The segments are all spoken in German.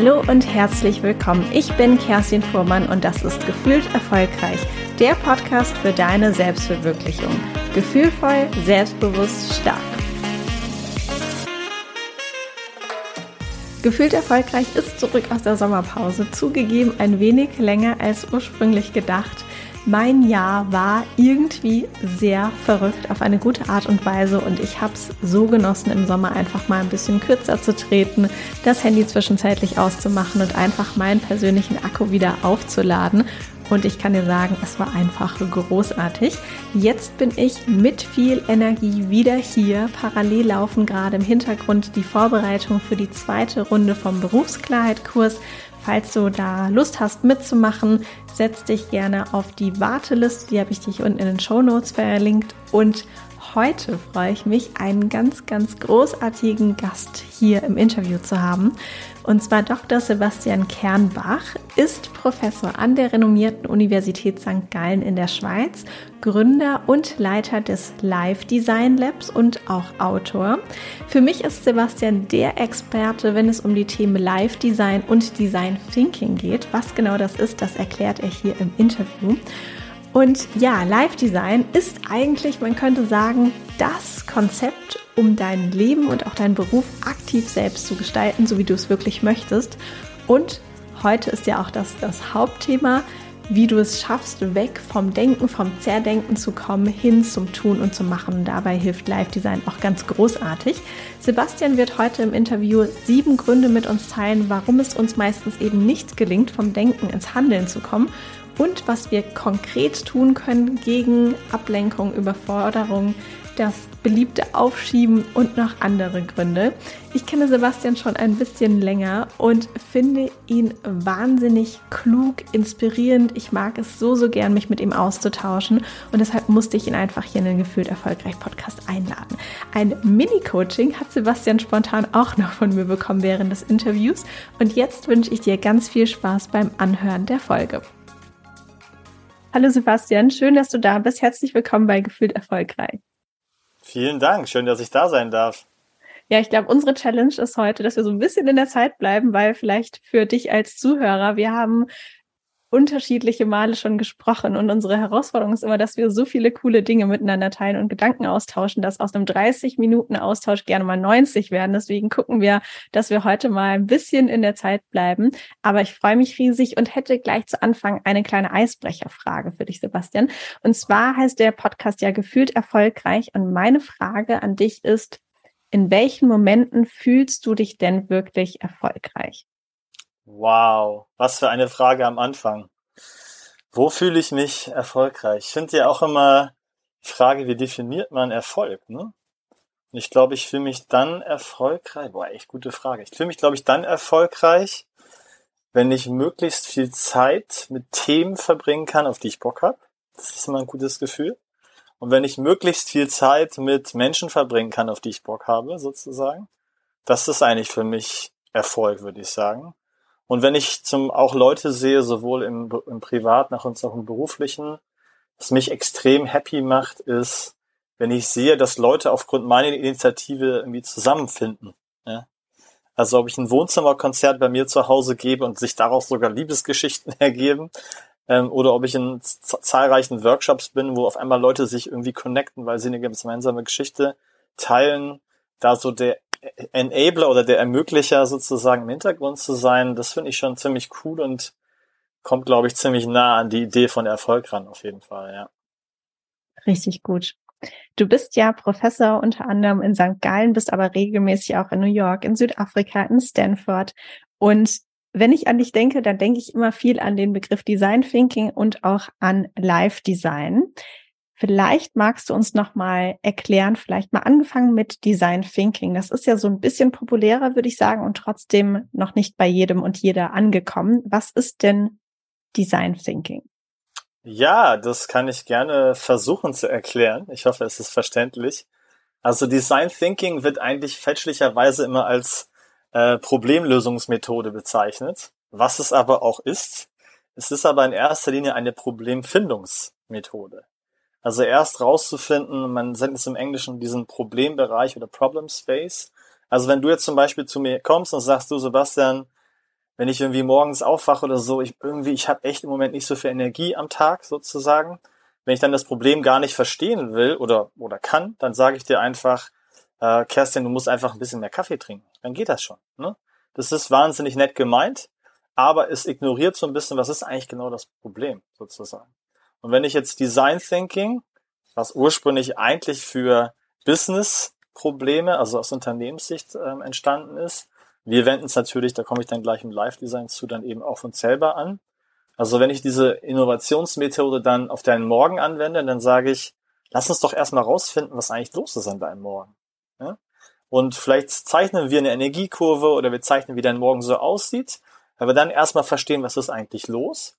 Hallo und herzlich willkommen. Ich bin Kerstin Fuhrmann und das ist Gefühlt Erfolgreich, der Podcast für deine Selbstverwirklichung. Gefühlvoll, selbstbewusst, stark. Gefühlt erfolgreich ist zurück aus der Sommerpause, zugegeben ein wenig länger als ursprünglich gedacht. Mein Jahr war irgendwie sehr verrückt auf eine gute Art und Weise und ich habe es so genossen, im Sommer einfach mal ein bisschen kürzer zu treten, das Handy zwischenzeitlich auszumachen und einfach meinen persönlichen Akku wieder aufzuladen. Und ich kann dir sagen, es war einfach großartig. Jetzt bin ich mit viel Energie wieder hier. Parallel laufen gerade im Hintergrund die Vorbereitung für die zweite Runde vom Berufsklarheit-Kurs. Falls du da Lust hast mitzumachen, setz dich gerne auf die Warteliste. Die habe ich dich unten in den Show Notes verlinkt. Und heute freue ich mich, einen ganz, ganz großartigen Gast hier im Interview zu haben. Und zwar Dr. Sebastian Kernbach ist Professor an der renommierten Universität St. Gallen in der Schweiz, Gründer und Leiter des Live Design Labs und auch Autor. Für mich ist Sebastian der Experte, wenn es um die Themen Live Design und Design Thinking geht. Was genau das ist, das erklärt er hier im Interview. Und ja, Live Design ist eigentlich, man könnte sagen, das Konzept, um dein Leben und auch deinen Beruf aktiv selbst zu gestalten, so wie du es wirklich möchtest. Und heute ist ja auch das, das Hauptthema, wie du es schaffst, weg vom Denken, vom Zerdenken zu kommen, hin zum Tun und zum Machen. Dabei hilft Live Design auch ganz großartig. Sebastian wird heute im Interview sieben Gründe mit uns teilen, warum es uns meistens eben nicht gelingt, vom Denken ins Handeln zu kommen und was wir konkret tun können gegen Ablenkung, Überforderung, das beliebte Aufschieben und noch andere Gründe. Ich kenne Sebastian schon ein bisschen länger und finde ihn wahnsinnig klug, inspirierend. Ich mag es so, so gern, mich mit ihm auszutauschen und deshalb musste ich ihn einfach hier in den Gefühlt Erfolgreich Podcast einladen. Ein Mini-Coaching hat Sebastian spontan auch noch von mir bekommen während des Interviews und jetzt wünsche ich dir ganz viel Spaß beim Anhören der Folge. Hallo Sebastian, schön, dass du da bist. Herzlich willkommen bei Gefühlt Erfolgreich. Vielen Dank, schön, dass ich da sein darf. Ja, ich glaube, unsere Challenge ist heute, dass wir so ein bisschen in der Zeit bleiben, weil vielleicht für dich als Zuhörer, wir haben unterschiedliche Male schon gesprochen und unsere Herausforderung ist immer, dass wir so viele coole Dinge miteinander teilen und Gedanken austauschen, dass aus einem 30 Minuten Austausch gerne mal 90 werden. Deswegen gucken wir, dass wir heute mal ein bisschen in der Zeit bleiben. Aber ich freue mich riesig und hätte gleich zu Anfang eine kleine Eisbrecherfrage für dich, Sebastian. Und zwar heißt der Podcast ja gefühlt erfolgreich und meine Frage an dich ist, in welchen Momenten fühlst du dich denn wirklich erfolgreich? Wow, was für eine Frage am Anfang. Wo fühle ich mich erfolgreich? Ich finde ja auch immer die Frage, wie definiert man Erfolg, ne? Ich glaube, ich fühle mich dann erfolgreich. Boah, echt gute Frage. Ich fühle mich, glaube ich, dann erfolgreich, wenn ich möglichst viel Zeit mit Themen verbringen kann, auf die ich Bock habe. Das ist immer ein gutes Gefühl. Und wenn ich möglichst viel Zeit mit Menschen verbringen kann, auf die ich Bock habe, sozusagen. Das ist eigentlich für mich Erfolg, würde ich sagen. Und wenn ich zum auch Leute sehe, sowohl im, im Privaten als auch im Beruflichen, was mich extrem happy macht, ist, wenn ich sehe, dass Leute aufgrund meiner Initiative irgendwie zusammenfinden. Ja? Also ob ich ein Wohnzimmerkonzert bei mir zu Hause gebe und sich daraus sogar Liebesgeschichten ergeben, ähm, oder ob ich in zahlreichen Workshops bin, wo auf einmal Leute sich irgendwie connecten, weil sie eine gemeinsame Geschichte teilen, da so der Enabler oder der Ermöglicher sozusagen im Hintergrund zu sein, das finde ich schon ziemlich cool und kommt, glaube ich, ziemlich nah an die Idee von Erfolg ran, auf jeden Fall, ja. Richtig gut. Du bist ja Professor unter anderem in St. Gallen, bist aber regelmäßig auch in New York, in Südafrika, in Stanford. Und wenn ich an dich denke, dann denke ich immer viel an den Begriff Design Thinking und auch an Live Design. Vielleicht magst du uns noch mal erklären, vielleicht mal angefangen mit Design Thinking. Das ist ja so ein bisschen populärer, würde ich sagen, und trotzdem noch nicht bei jedem und jeder angekommen. Was ist denn Design Thinking? Ja, das kann ich gerne versuchen zu erklären. Ich hoffe, es ist verständlich. Also Design Thinking wird eigentlich fälschlicherweise immer als äh, Problemlösungsmethode bezeichnet, was es aber auch ist. Es ist aber in erster Linie eine Problemfindungsmethode. Also erst rauszufinden, man nennt es im Englischen diesen Problembereich oder Problem Space. Also wenn du jetzt zum Beispiel zu mir kommst und sagst, du Sebastian, wenn ich irgendwie morgens aufwache oder so, ich irgendwie, ich habe echt im Moment nicht so viel Energie am Tag sozusagen. Wenn ich dann das Problem gar nicht verstehen will oder, oder kann, dann sage ich dir einfach, äh, Kerstin, du musst einfach ein bisschen mehr Kaffee trinken. Dann geht das schon. Ne? Das ist wahnsinnig nett gemeint, aber es ignoriert so ein bisschen, was ist eigentlich genau das Problem sozusagen. Und wenn ich jetzt Design Thinking, was ursprünglich eigentlich für Business-Probleme, also aus Unternehmenssicht ähm, entstanden ist, wir wenden es natürlich, da komme ich dann gleich im Live-Design zu, dann eben auch uns selber an. Also wenn ich diese Innovationsmethode dann auf deinen Morgen anwende, dann sage ich, lass uns doch erstmal rausfinden, was eigentlich los ist an deinem Morgen. Ja? Und vielleicht zeichnen wir eine Energiekurve oder wir zeichnen, wie dein Morgen so aussieht, wir dann erstmal verstehen, was ist eigentlich los.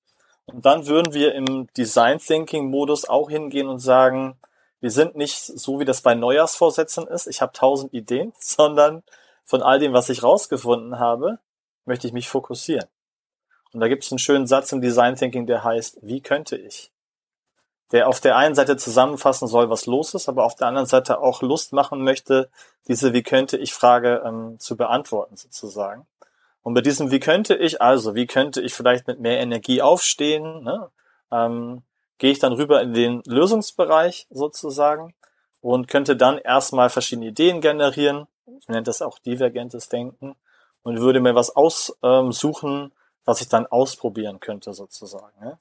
Und dann würden wir im Design Thinking Modus auch hingehen und sagen, wir sind nicht so, wie das bei Neujahrsvorsätzen ist. Ich habe tausend Ideen, sondern von all dem, was ich rausgefunden habe, möchte ich mich fokussieren. Und da gibt es einen schönen Satz im Design Thinking, der heißt, wie könnte ich? Der auf der einen Seite zusammenfassen soll, was los ist, aber auf der anderen Seite auch Lust machen möchte, diese Wie könnte ich Frage ähm, zu beantworten sozusagen. Und bei diesem Wie könnte ich, also wie könnte ich vielleicht mit mehr Energie aufstehen, ne? ähm, gehe ich dann rüber in den Lösungsbereich sozusagen und könnte dann erstmal verschiedene Ideen generieren ich nenne das auch divergentes Denken und würde mir was aussuchen, was ich dann ausprobieren könnte sozusagen.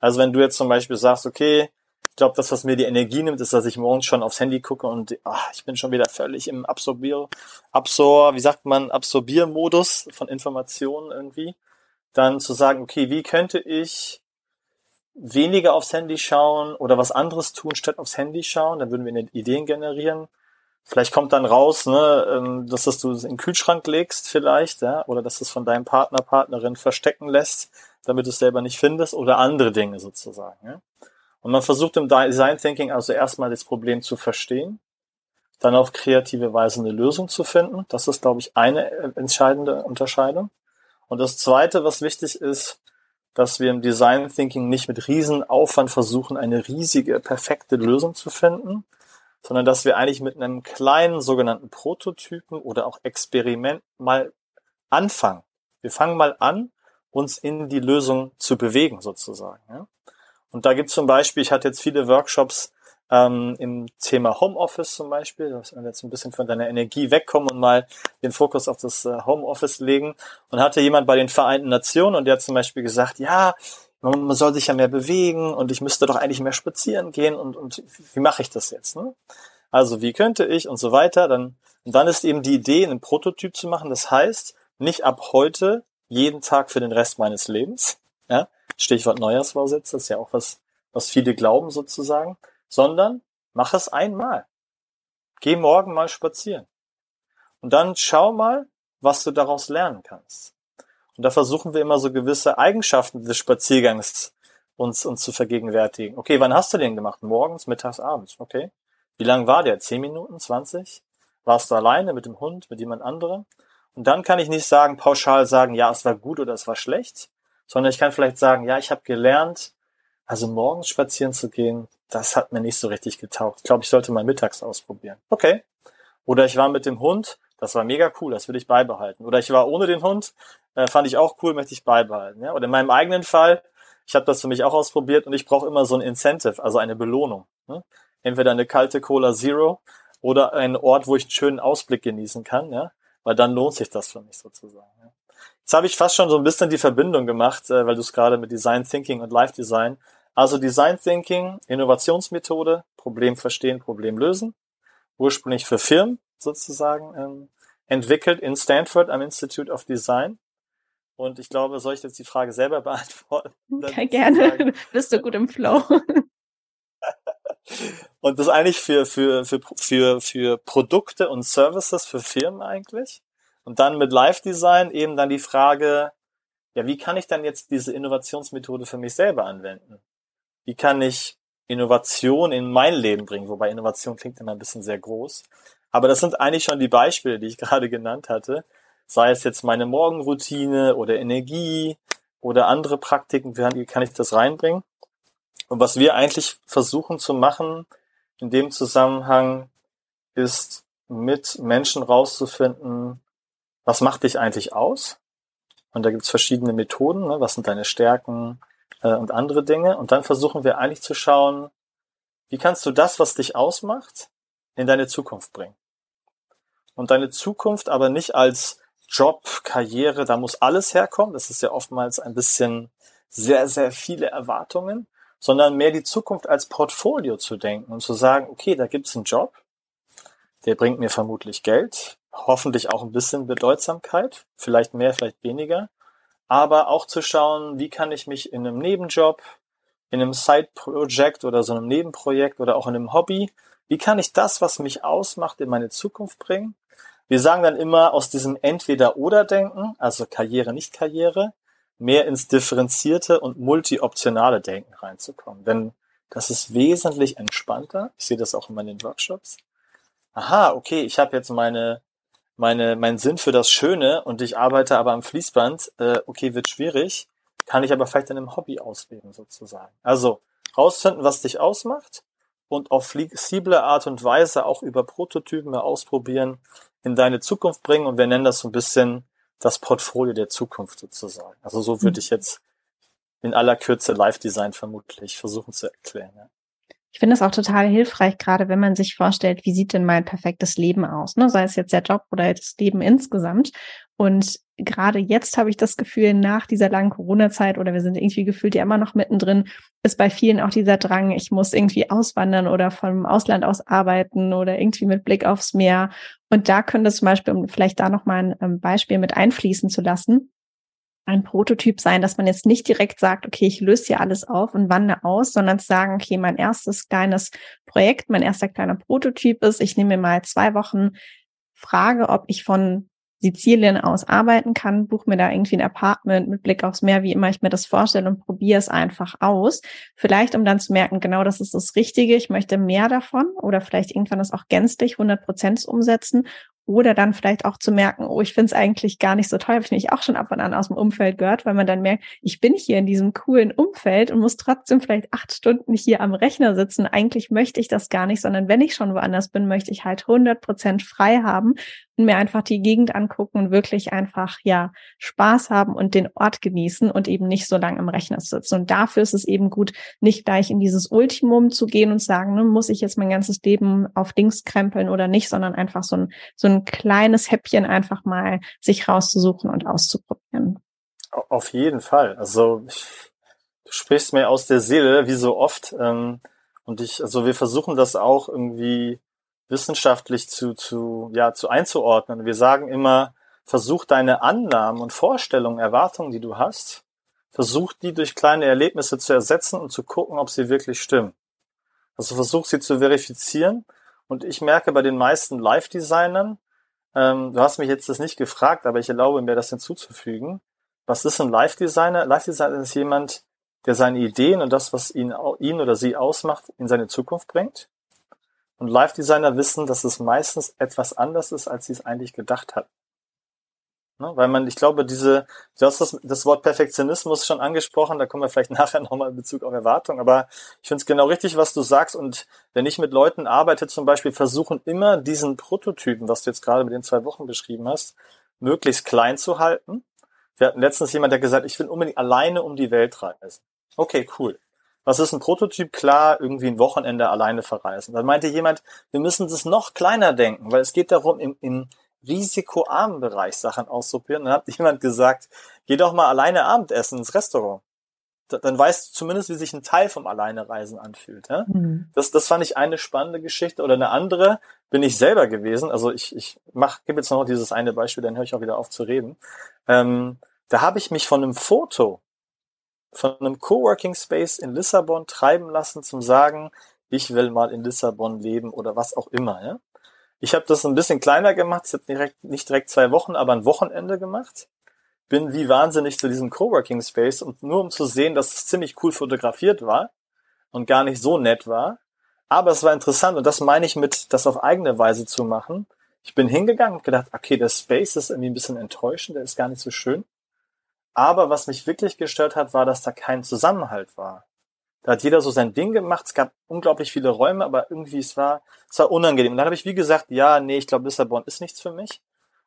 Also wenn du jetzt zum Beispiel sagst, okay, ich glaube, das, was mir die Energie nimmt, ist, dass ich morgens schon aufs Handy gucke und ach, ich bin schon wieder völlig im Absorbier, Absor, wie sagt man, Absorbiermodus von Informationen irgendwie. Dann zu sagen, okay, wie könnte ich weniger aufs Handy schauen oder was anderes tun, statt aufs Handy schauen? Dann würden wir Ideen generieren. Vielleicht kommt dann raus, ne, ähm, dass das du in den Kühlschrank legst vielleicht, ja, oder dass du es von deinem Partner, Partnerin verstecken lässt, damit du es selber nicht findest, oder andere Dinge sozusagen. Ja. Und man versucht im Design Thinking also erstmal das Problem zu verstehen, dann auf kreative Weise eine Lösung zu finden. Das ist, glaube ich, eine äh, entscheidende Unterscheidung. Und das Zweite, was wichtig ist, dass wir im Design Thinking nicht mit Riesenaufwand versuchen, eine riesige, perfekte Lösung zu finden, sondern dass wir eigentlich mit einem kleinen sogenannten Prototypen oder auch Experiment mal anfangen. Wir fangen mal an, uns in die Lösung zu bewegen sozusagen. Ja? Und da gibt es zum Beispiel, ich hatte jetzt viele Workshops ähm, im Thema Homeoffice zum Beispiel, dass wir jetzt ein bisschen von deiner Energie wegkommen und mal den Fokus auf das äh, Homeoffice legen. Und hatte jemand bei den Vereinten Nationen und der hat zum Beispiel gesagt, ja, man soll sich ja mehr bewegen und ich müsste doch eigentlich mehr spazieren gehen und, und wie mache ich das jetzt? Ne? Also wie könnte ich und so weiter. Dann, und dann ist eben die Idee, einen Prototyp zu machen. Das heißt, nicht ab heute jeden Tag für den Rest meines Lebens. Ja? Stichwort Neujahrsvorsätze, ist ja auch was, was viele glauben sozusagen, sondern mach es einmal. Geh morgen mal spazieren. Und dann schau mal, was du daraus lernen kannst. Und da versuchen wir immer so gewisse Eigenschaften des Spaziergangs uns, uns zu vergegenwärtigen. Okay, wann hast du den gemacht? Morgens, mittags, abends. Okay. Wie lang war der? Zehn Minuten? Zwanzig? Warst du alleine mit dem Hund, mit jemand anderem? Und dann kann ich nicht sagen, pauschal sagen, ja, es war gut oder es war schlecht, sondern ich kann vielleicht sagen, ja, ich habe gelernt, also morgens spazieren zu gehen, das hat mir nicht so richtig getaugt. Ich glaube, ich sollte mal mittags ausprobieren. Okay. Oder ich war mit dem Hund, das war mega cool, das will ich beibehalten. Oder ich war ohne den Hund, äh, fand ich auch cool, möchte ich beibehalten. Ja? Oder in meinem eigenen Fall, ich habe das für mich auch ausprobiert und ich brauche immer so ein Incentive, also eine Belohnung. Ne? Entweder eine kalte Cola Zero oder ein Ort, wo ich einen schönen Ausblick genießen kann, ja, weil dann lohnt sich das für mich sozusagen. Ja? Jetzt habe ich fast schon so ein bisschen die Verbindung gemacht, äh, weil du es gerade mit Design Thinking und Life Design. Also Design Thinking, Innovationsmethode, Problem verstehen, Problem lösen. Ursprünglich für Firmen sozusagen ähm, entwickelt in Stanford am Institute of Design. Und ich glaube, soll ich jetzt die Frage selber beantworten? Okay, gerne. Bist du gut im Flow. und das eigentlich für, für, für, für, für Produkte und Services für Firmen eigentlich. Und dann mit Live Design eben dann die Frage, ja, wie kann ich dann jetzt diese Innovationsmethode für mich selber anwenden? Wie kann ich Innovation in mein Leben bringen? Wobei Innovation klingt immer ein bisschen sehr groß. Aber das sind eigentlich schon die Beispiele, die ich gerade genannt hatte sei es jetzt meine Morgenroutine oder Energie oder andere Praktiken, wie kann ich das reinbringen? Und was wir eigentlich versuchen zu machen in dem Zusammenhang ist mit Menschen rauszufinden, was macht dich eigentlich aus? Und da gibt's verschiedene Methoden, ne? was sind deine Stärken äh, und andere Dinge. Und dann versuchen wir eigentlich zu schauen, wie kannst du das, was dich ausmacht, in deine Zukunft bringen. Und deine Zukunft aber nicht als Job, Karriere, da muss alles herkommen. Das ist ja oftmals ein bisschen sehr, sehr viele Erwartungen, sondern mehr die Zukunft als Portfolio zu denken und zu sagen, okay, da gibt's einen Job, der bringt mir vermutlich Geld, hoffentlich auch ein bisschen Bedeutsamkeit, vielleicht mehr, vielleicht weniger, aber auch zu schauen, wie kann ich mich in einem Nebenjob, in einem Side-Project oder so einem Nebenprojekt oder auch in einem Hobby, wie kann ich das, was mich ausmacht, in meine Zukunft bringen? Wir sagen dann immer aus diesem Entweder-Oder-Denken, also Karriere, nicht Karriere, mehr ins differenzierte und multi-optionale Denken reinzukommen. Denn das ist wesentlich entspannter. Ich sehe das auch in meinen Workshops. Aha, okay, ich habe jetzt meine meine, mein Sinn für das Schöne und ich arbeite aber am Fließband, äh, okay, wird schwierig, kann ich aber vielleicht in einem Hobby ausleben sozusagen. Also rausfinden, was dich ausmacht und auf flexible Art und Weise auch über Prototypen mal ausprobieren, in deine Zukunft bringen und wir nennen das so ein bisschen das Portfolio der Zukunft sozusagen. Also so würde mhm. ich jetzt in aller Kürze Live-Design vermutlich versuchen zu erklären. Ja. Ich finde es auch total hilfreich, gerade wenn man sich vorstellt, wie sieht denn mein perfektes Leben aus, ne? sei es jetzt der Job oder das Leben insgesamt. Und gerade jetzt habe ich das Gefühl, nach dieser langen Corona-Zeit oder wir sind irgendwie gefühlt ja immer noch mittendrin, ist bei vielen auch dieser Drang, ich muss irgendwie auswandern oder vom Ausland aus arbeiten oder irgendwie mit Blick aufs Meer. Und da könnte zum Beispiel, um vielleicht da nochmal ein ähm, Beispiel mit einfließen zu lassen, ein Prototyp sein, dass man jetzt nicht direkt sagt, okay, ich löse hier alles auf und wandere aus, sondern zu sagen, okay, mein erstes kleines Projekt, mein erster kleiner Prototyp ist, ich nehme mir mal zwei Wochen, frage, ob ich von Sizilien aus arbeiten kann, buche mir da irgendwie ein Apartment mit Blick aufs Meer, wie immer ich mir das vorstelle und probiere es einfach aus. Vielleicht, um dann zu merken, genau das ist das Richtige, ich möchte mehr davon oder vielleicht irgendwann das auch gänzlich 100 Prozent umsetzen oder dann vielleicht auch zu merken, oh, ich finde es eigentlich gar nicht so toll, habe ich nämlich auch schon ab und an aus dem Umfeld gehört, weil man dann merkt, ich bin hier in diesem coolen Umfeld und muss trotzdem vielleicht acht Stunden hier am Rechner sitzen. Eigentlich möchte ich das gar nicht, sondern wenn ich schon woanders bin, möchte ich halt 100 Prozent frei haben und mir einfach die Gegend angucken und wirklich einfach, ja, Spaß haben und den Ort genießen und eben nicht so lange im Rechner sitzen. Und dafür ist es eben gut, nicht gleich in dieses Ultimum zu gehen und sagen, ne, muss ich jetzt mein ganzes Leben auf Dings krempeln oder nicht, sondern einfach so ein, so ein kleines Häppchen einfach mal sich rauszusuchen und auszuprobieren. Auf jeden Fall. Also ich, du sprichst mir aus der Seele, wie so oft. Ähm, und ich, also wir versuchen das auch irgendwie wissenschaftlich zu, zu, ja, zu einzuordnen. Wir sagen immer, versuch deine Annahmen und Vorstellungen, Erwartungen, die du hast, versuch die durch kleine Erlebnisse zu ersetzen und zu gucken, ob sie wirklich stimmen. Also versuch sie zu verifizieren. Und ich merke bei den meisten Live-Designern, ähm, du hast mich jetzt das nicht gefragt, aber ich erlaube mir das hinzuzufügen. Was ist ein Live-Designer? Live-Designer ist jemand, der seine Ideen und das, was ihn, ihn oder sie ausmacht, in seine Zukunft bringt. Und Live-Designer wissen, dass es meistens etwas anders ist, als sie es eigentlich gedacht hat. Ne? Weil man, ich glaube, diese, du hast das, das Wort Perfektionismus schon angesprochen, da kommen wir vielleicht nachher nochmal in Bezug auf Erwartung, aber ich finde es genau richtig, was du sagst. Und wenn ich mit Leuten arbeite, zum Beispiel, versuchen immer diesen Prototypen, was du jetzt gerade mit den zwei Wochen beschrieben hast, möglichst klein zu halten. Wir hatten letztens jemand, der gesagt, ich will unbedingt alleine um die Welt reisen. Okay, cool was ist ein Prototyp? Klar, irgendwie ein Wochenende alleine verreisen. Dann meinte jemand, wir müssen das noch kleiner denken, weil es geht darum, im, im risikoarmen Bereich Sachen auszuprobieren. Dann hat jemand gesagt, geh doch mal alleine Abendessen ins Restaurant. Dann weißt du zumindest, wie sich ein Teil vom Alleinereisen anfühlt. Ja? Mhm. Das, das fand ich eine spannende Geschichte. Oder eine andere bin ich selber gewesen. Also ich, ich mach, gebe jetzt noch dieses eine Beispiel, dann höre ich auch wieder auf zu reden. Ähm, da habe ich mich von einem Foto von einem Coworking Space in Lissabon treiben lassen zum sagen, ich will mal in Lissabon leben oder was auch immer. Ja? Ich habe das ein bisschen kleiner gemacht, ich habe direkt, nicht direkt zwei Wochen, aber ein Wochenende gemacht. Bin wie wahnsinnig zu diesem Coworking Space und nur um zu sehen, dass es ziemlich cool fotografiert war und gar nicht so nett war. Aber es war interessant und das meine ich mit, das auf eigene Weise zu machen. Ich bin hingegangen und gedacht, okay, der Space ist irgendwie ein bisschen enttäuschend, der ist gar nicht so schön. Aber was mich wirklich gestört hat, war, dass da kein Zusammenhalt war. Da hat jeder so sein Ding gemacht. Es gab unglaublich viele Räume, aber irgendwie es war, es war unangenehm. Und dann habe ich wie gesagt, ja, nee, ich glaube, Lissabon ist nichts für mich.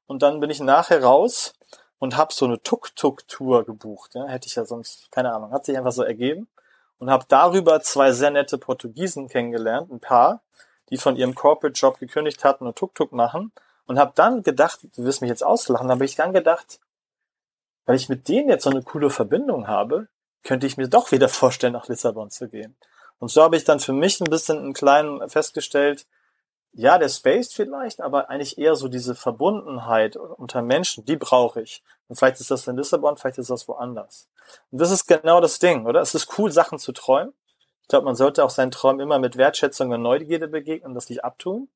Und dann bin ich nachher raus und habe so eine Tuk-Tuk-Tour gebucht. Ja, hätte ich ja sonst, keine Ahnung, hat sich einfach so ergeben. Und habe darüber zwei sehr nette Portugiesen kennengelernt, ein Paar, die von ihrem Corporate-Job gekündigt hatten und Tuk-Tuk machen. Und habe dann gedacht, du wirst mich jetzt auslachen, aber ich dann gedacht, weil ich mit denen jetzt so eine coole Verbindung habe, könnte ich mir doch wieder vorstellen, nach Lissabon zu gehen. Und so habe ich dann für mich ein bisschen einen kleinen festgestellt, ja, der Space vielleicht, aber eigentlich eher so diese Verbundenheit unter Menschen, die brauche ich. Und vielleicht ist das in Lissabon, vielleicht ist das woanders. Und das ist genau das Ding, oder? Es ist cool, Sachen zu träumen. Ich glaube, man sollte auch seinen Träumen immer mit Wertschätzung und Neugierde begegnen das nicht abtun.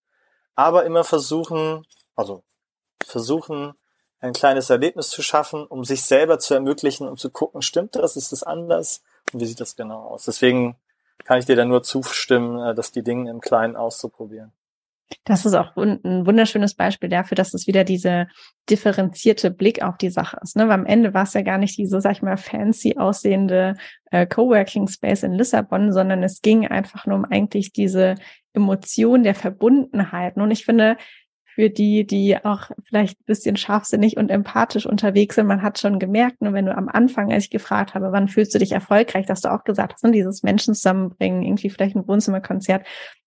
Aber immer versuchen, also versuchen, ein kleines Erlebnis zu schaffen, um sich selber zu ermöglichen und zu gucken, stimmt das, ist das anders und wie sieht das genau aus. Deswegen kann ich dir da nur zustimmen, äh, dass die Dinge im Kleinen auszuprobieren. Das ist auch ein wunderschönes Beispiel dafür, dass es wieder diese differenzierte Blick auf die Sache ist. Ne? Weil am Ende war es ja gar nicht diese, sag ich mal, fancy aussehende äh, Coworking Space in Lissabon, sondern es ging einfach nur um eigentlich diese Emotion der Verbundenheit. Und ich finde, für die, die auch vielleicht ein bisschen scharfsinnig und empathisch unterwegs sind. Man hat schon gemerkt, nur wenn du am Anfang, als ich gefragt habe, wann fühlst du dich erfolgreich, dass du auch gesagt hast, ne, dieses Menschen zusammenbringen, irgendwie vielleicht ein Wohnzimmerkonzert,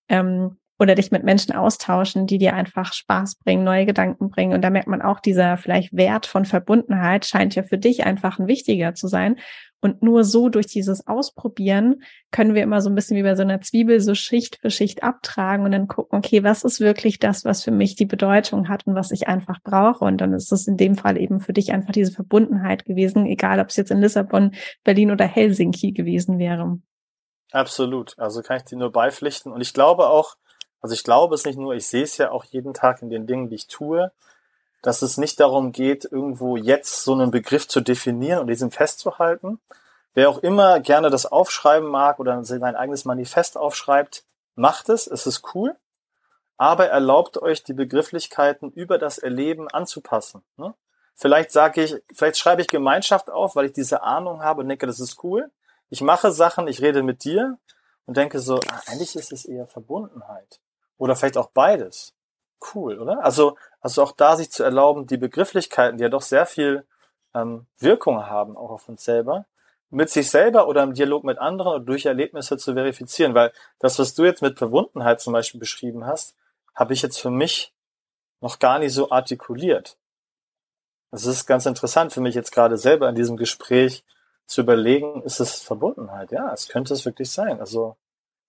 ähm, oder dich mit Menschen austauschen, die dir einfach Spaß bringen, neue Gedanken bringen. Und da merkt man auch, dieser vielleicht Wert von Verbundenheit scheint ja für dich einfach ein wichtiger zu sein. Und nur so durch dieses Ausprobieren können wir immer so ein bisschen wie bei so einer Zwiebel so Schicht für Schicht abtragen und dann gucken, okay, was ist wirklich das, was für mich die Bedeutung hat und was ich einfach brauche. Und dann ist es in dem Fall eben für dich einfach diese Verbundenheit gewesen, egal ob es jetzt in Lissabon, Berlin oder Helsinki gewesen wäre. Absolut. Also kann ich dir nur beipflichten. Und ich glaube auch, also ich glaube es nicht nur, ich sehe es ja auch jeden Tag in den Dingen, die ich tue, dass es nicht darum geht, irgendwo jetzt so einen Begriff zu definieren und diesen festzuhalten. Wer auch immer gerne das aufschreiben mag oder sein eigenes Manifest aufschreibt, macht es, es ist cool, aber erlaubt euch die Begrifflichkeiten über das Erleben anzupassen. Ne? Vielleicht sage ich, vielleicht schreibe ich Gemeinschaft auf, weil ich diese Ahnung habe und denke, das ist cool. Ich mache Sachen, ich rede mit dir und denke so, ah, eigentlich ist es eher Verbundenheit. Oder vielleicht auch beides. Cool, oder? Also, also auch da sich zu erlauben, die Begrifflichkeiten, die ja doch sehr viel ähm, Wirkung haben, auch auf uns selber, mit sich selber oder im Dialog mit anderen oder durch Erlebnisse zu verifizieren. Weil das, was du jetzt mit Verwundenheit zum Beispiel beschrieben hast, habe ich jetzt für mich noch gar nicht so artikuliert. Es ist ganz interessant für mich jetzt gerade selber in diesem Gespräch zu überlegen, ist es Verbundenheit? Ja, es könnte es wirklich sein. Also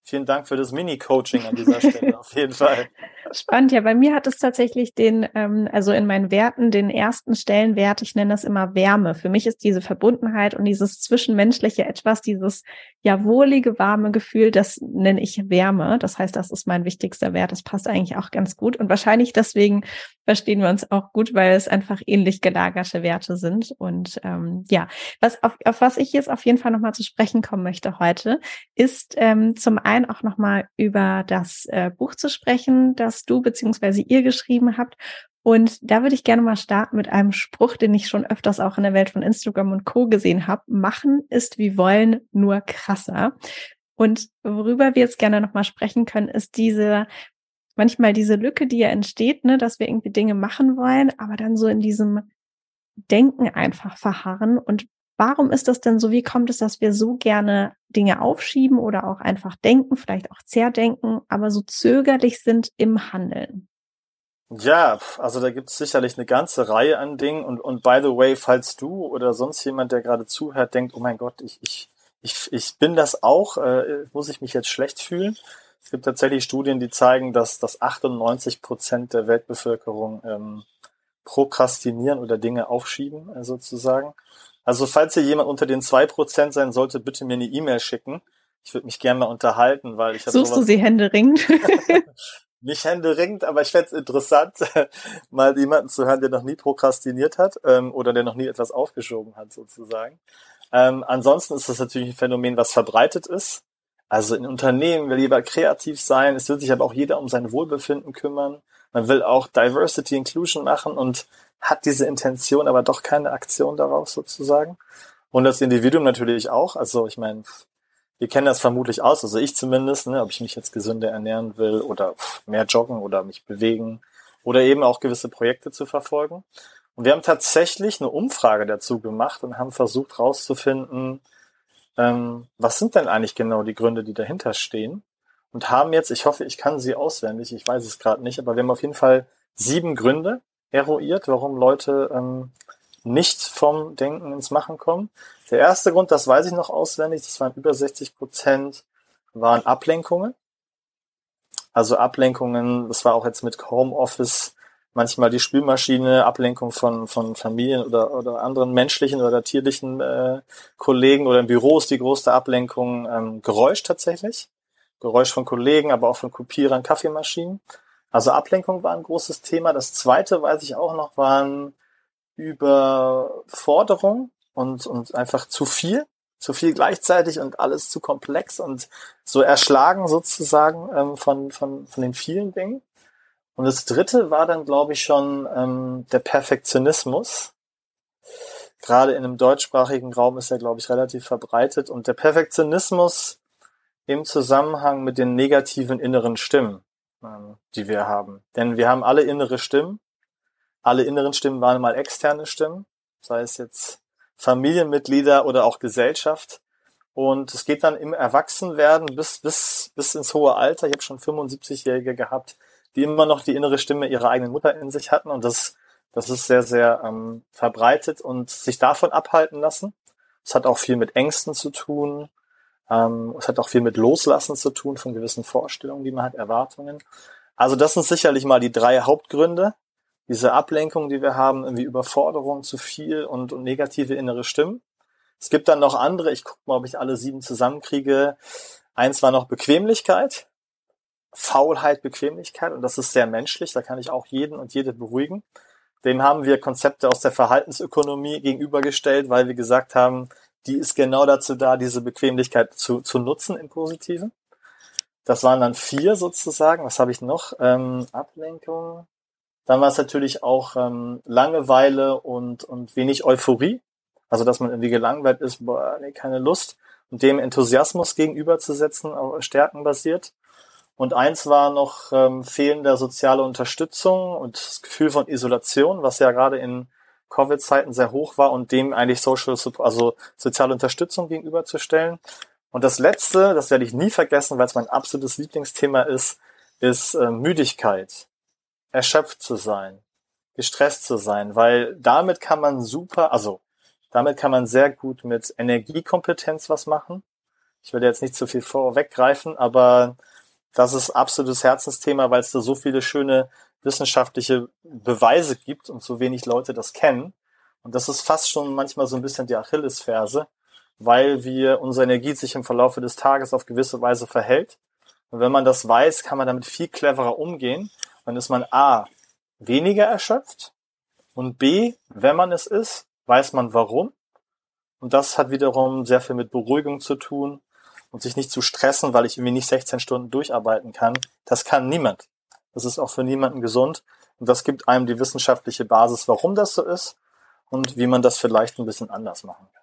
Vielen Dank für das Mini-Coaching an dieser Stelle, auf jeden Fall. Spannend, ja. Bei mir hat es tatsächlich den, ähm, also in meinen Werten, den ersten Stellenwert, ich nenne das immer Wärme. Für mich ist diese Verbundenheit und dieses zwischenmenschliche etwas, dieses ja wohlige, warme Gefühl, das nenne ich Wärme. Das heißt, das ist mein wichtigster Wert. Das passt eigentlich auch ganz gut. Und wahrscheinlich deswegen verstehen wir uns auch gut, weil es einfach ähnlich gelagerte Werte sind. Und ähm, ja, was auf, auf was ich jetzt auf jeden Fall nochmal zu sprechen kommen möchte heute, ist ähm, zum einen ein, auch nochmal über das äh, Buch zu sprechen, das du beziehungsweise ihr geschrieben habt. Und da würde ich gerne mal starten mit einem Spruch, den ich schon öfters auch in der Welt von Instagram und Co. gesehen habe. Machen ist wie wollen, nur krasser. Und worüber wir jetzt gerne nochmal sprechen können, ist diese, manchmal diese Lücke, die ja entsteht, ne, dass wir irgendwie Dinge machen wollen, aber dann so in diesem Denken einfach verharren und Warum ist das denn so? Wie kommt es, dass wir so gerne Dinge aufschieben oder auch einfach denken, vielleicht auch zerdenken, aber so zögerlich sind im Handeln? Ja, also da gibt es sicherlich eine ganze Reihe an Dingen und, und by the way, falls du oder sonst jemand, der gerade zuhört, denkt, oh mein Gott, ich, ich, ich, ich bin das auch, äh, muss ich mich jetzt schlecht fühlen? Es gibt tatsächlich Studien, die zeigen, dass, dass 98 Prozent der Weltbevölkerung ähm, prokrastinieren oder Dinge aufschieben, äh, sozusagen. Also falls hier jemand unter den zwei Prozent sein sollte, bitte mir eine E-Mail schicken. Ich würde mich gerne mal unterhalten, weil ich habe Suchst du sie händeringend? Nicht händeringend, aber ich fände es interessant, mal jemanden zu hören, der noch nie prokrastiniert hat ähm, oder der noch nie etwas aufgeschoben hat, sozusagen. Ähm, ansonsten ist das natürlich ein Phänomen, was verbreitet ist. Also in Unternehmen will lieber kreativ sein, es will sich aber auch jeder um sein Wohlbefinden kümmern. Man will auch Diversity Inclusion machen und hat diese Intention, aber doch keine Aktion darauf sozusagen. Und das Individuum natürlich auch. Also ich meine, wir kennen das vermutlich aus, also ich zumindest, ne, ob ich mich jetzt gesünder ernähren will oder mehr joggen oder mich bewegen oder eben auch gewisse Projekte zu verfolgen. Und wir haben tatsächlich eine Umfrage dazu gemacht und haben versucht herauszufinden, ähm, was sind denn eigentlich genau die Gründe, die dahinter stehen. Und haben jetzt, ich hoffe, ich kann sie auswendig, ich weiß es gerade nicht, aber wir haben auf jeden Fall sieben Gründe eruiert, warum Leute ähm, nicht vom Denken ins Machen kommen. Der erste Grund, das weiß ich noch auswendig, das waren über 60 Prozent, waren Ablenkungen. Also Ablenkungen, das war auch jetzt mit Homeoffice, manchmal die Spülmaschine, Ablenkung von, von Familien oder, oder anderen menschlichen oder tierlichen äh, Kollegen oder in Büros die größte Ablenkung, ähm, Geräusch tatsächlich. Geräusch von Kollegen, aber auch von Kopierern, Kaffeemaschinen. Also Ablenkung war ein großes Thema. Das zweite, weiß ich auch noch, waren Überforderung und, und einfach zu viel, zu viel gleichzeitig und alles zu komplex und so erschlagen sozusagen ähm, von, von, von den vielen Dingen. Und das dritte war dann, glaube ich, schon ähm, der Perfektionismus. Gerade in einem deutschsprachigen Raum ist er, glaube ich, relativ verbreitet. Und der Perfektionismus im Zusammenhang mit den negativen inneren Stimmen, die wir haben. Denn wir haben alle innere Stimmen. Alle inneren Stimmen waren mal externe Stimmen, sei es jetzt Familienmitglieder oder auch Gesellschaft. Und es geht dann im Erwachsenwerden bis, bis, bis ins hohe Alter. Ich habe schon 75-Jährige gehabt, die immer noch die innere Stimme ihrer eigenen Mutter in sich hatten. Und das, das ist sehr, sehr ähm, verbreitet und sich davon abhalten lassen. Es hat auch viel mit Ängsten zu tun. Ähm, es hat auch viel mit Loslassen zu tun von gewissen Vorstellungen, die man hat, Erwartungen. Also das sind sicherlich mal die drei Hauptgründe. Diese Ablenkung, die wir haben, irgendwie Überforderung, zu viel und, und negative innere Stimmen. Es gibt dann noch andere, ich gucke mal, ob ich alle sieben zusammenkriege. Eins war noch Bequemlichkeit. Faulheit, Bequemlichkeit und das ist sehr menschlich, da kann ich auch jeden und jede beruhigen. Dem haben wir Konzepte aus der Verhaltensökonomie gegenübergestellt, weil wir gesagt haben, die ist genau dazu da, diese Bequemlichkeit zu, zu nutzen im Positiven. Das waren dann vier sozusagen. Was habe ich noch? Ähm, Ablenkung. Dann war es natürlich auch ähm, Langeweile und, und wenig Euphorie. Also dass man irgendwie gelangweilt ist, boah, nee, keine Lust. Und dem Enthusiasmus gegenüberzusetzen, stärkenbasiert. Und eins war noch ähm, fehlende soziale Unterstützung und das Gefühl von Isolation, was ja gerade in Covid-Zeiten sehr hoch war und dem eigentlich Social, also soziale Unterstützung gegenüberzustellen. Und das letzte, das werde ich nie vergessen, weil es mein absolutes Lieblingsthema ist, ist äh, Müdigkeit. Erschöpft zu sein, gestresst zu sein, weil damit kann man super, also damit kann man sehr gut mit Energiekompetenz was machen. Ich will jetzt nicht zu viel vorweggreifen, aber das ist absolutes Herzensthema, weil es da so viele schöne wissenschaftliche Beweise gibt und so wenig Leute das kennen. Und das ist fast schon manchmal so ein bisschen die Achillesferse, weil wir unsere Energie sich im Verlaufe des Tages auf gewisse Weise verhält. Und wenn man das weiß, kann man damit viel cleverer umgehen. Dann ist man A, weniger erschöpft und B, wenn man es ist, weiß man warum. Und das hat wiederum sehr viel mit Beruhigung zu tun und sich nicht zu stressen, weil ich irgendwie nicht 16 Stunden durcharbeiten kann. Das kann niemand. Das ist auch für niemanden gesund. Und das gibt einem die wissenschaftliche Basis, warum das so ist und wie man das vielleicht ein bisschen anders machen kann.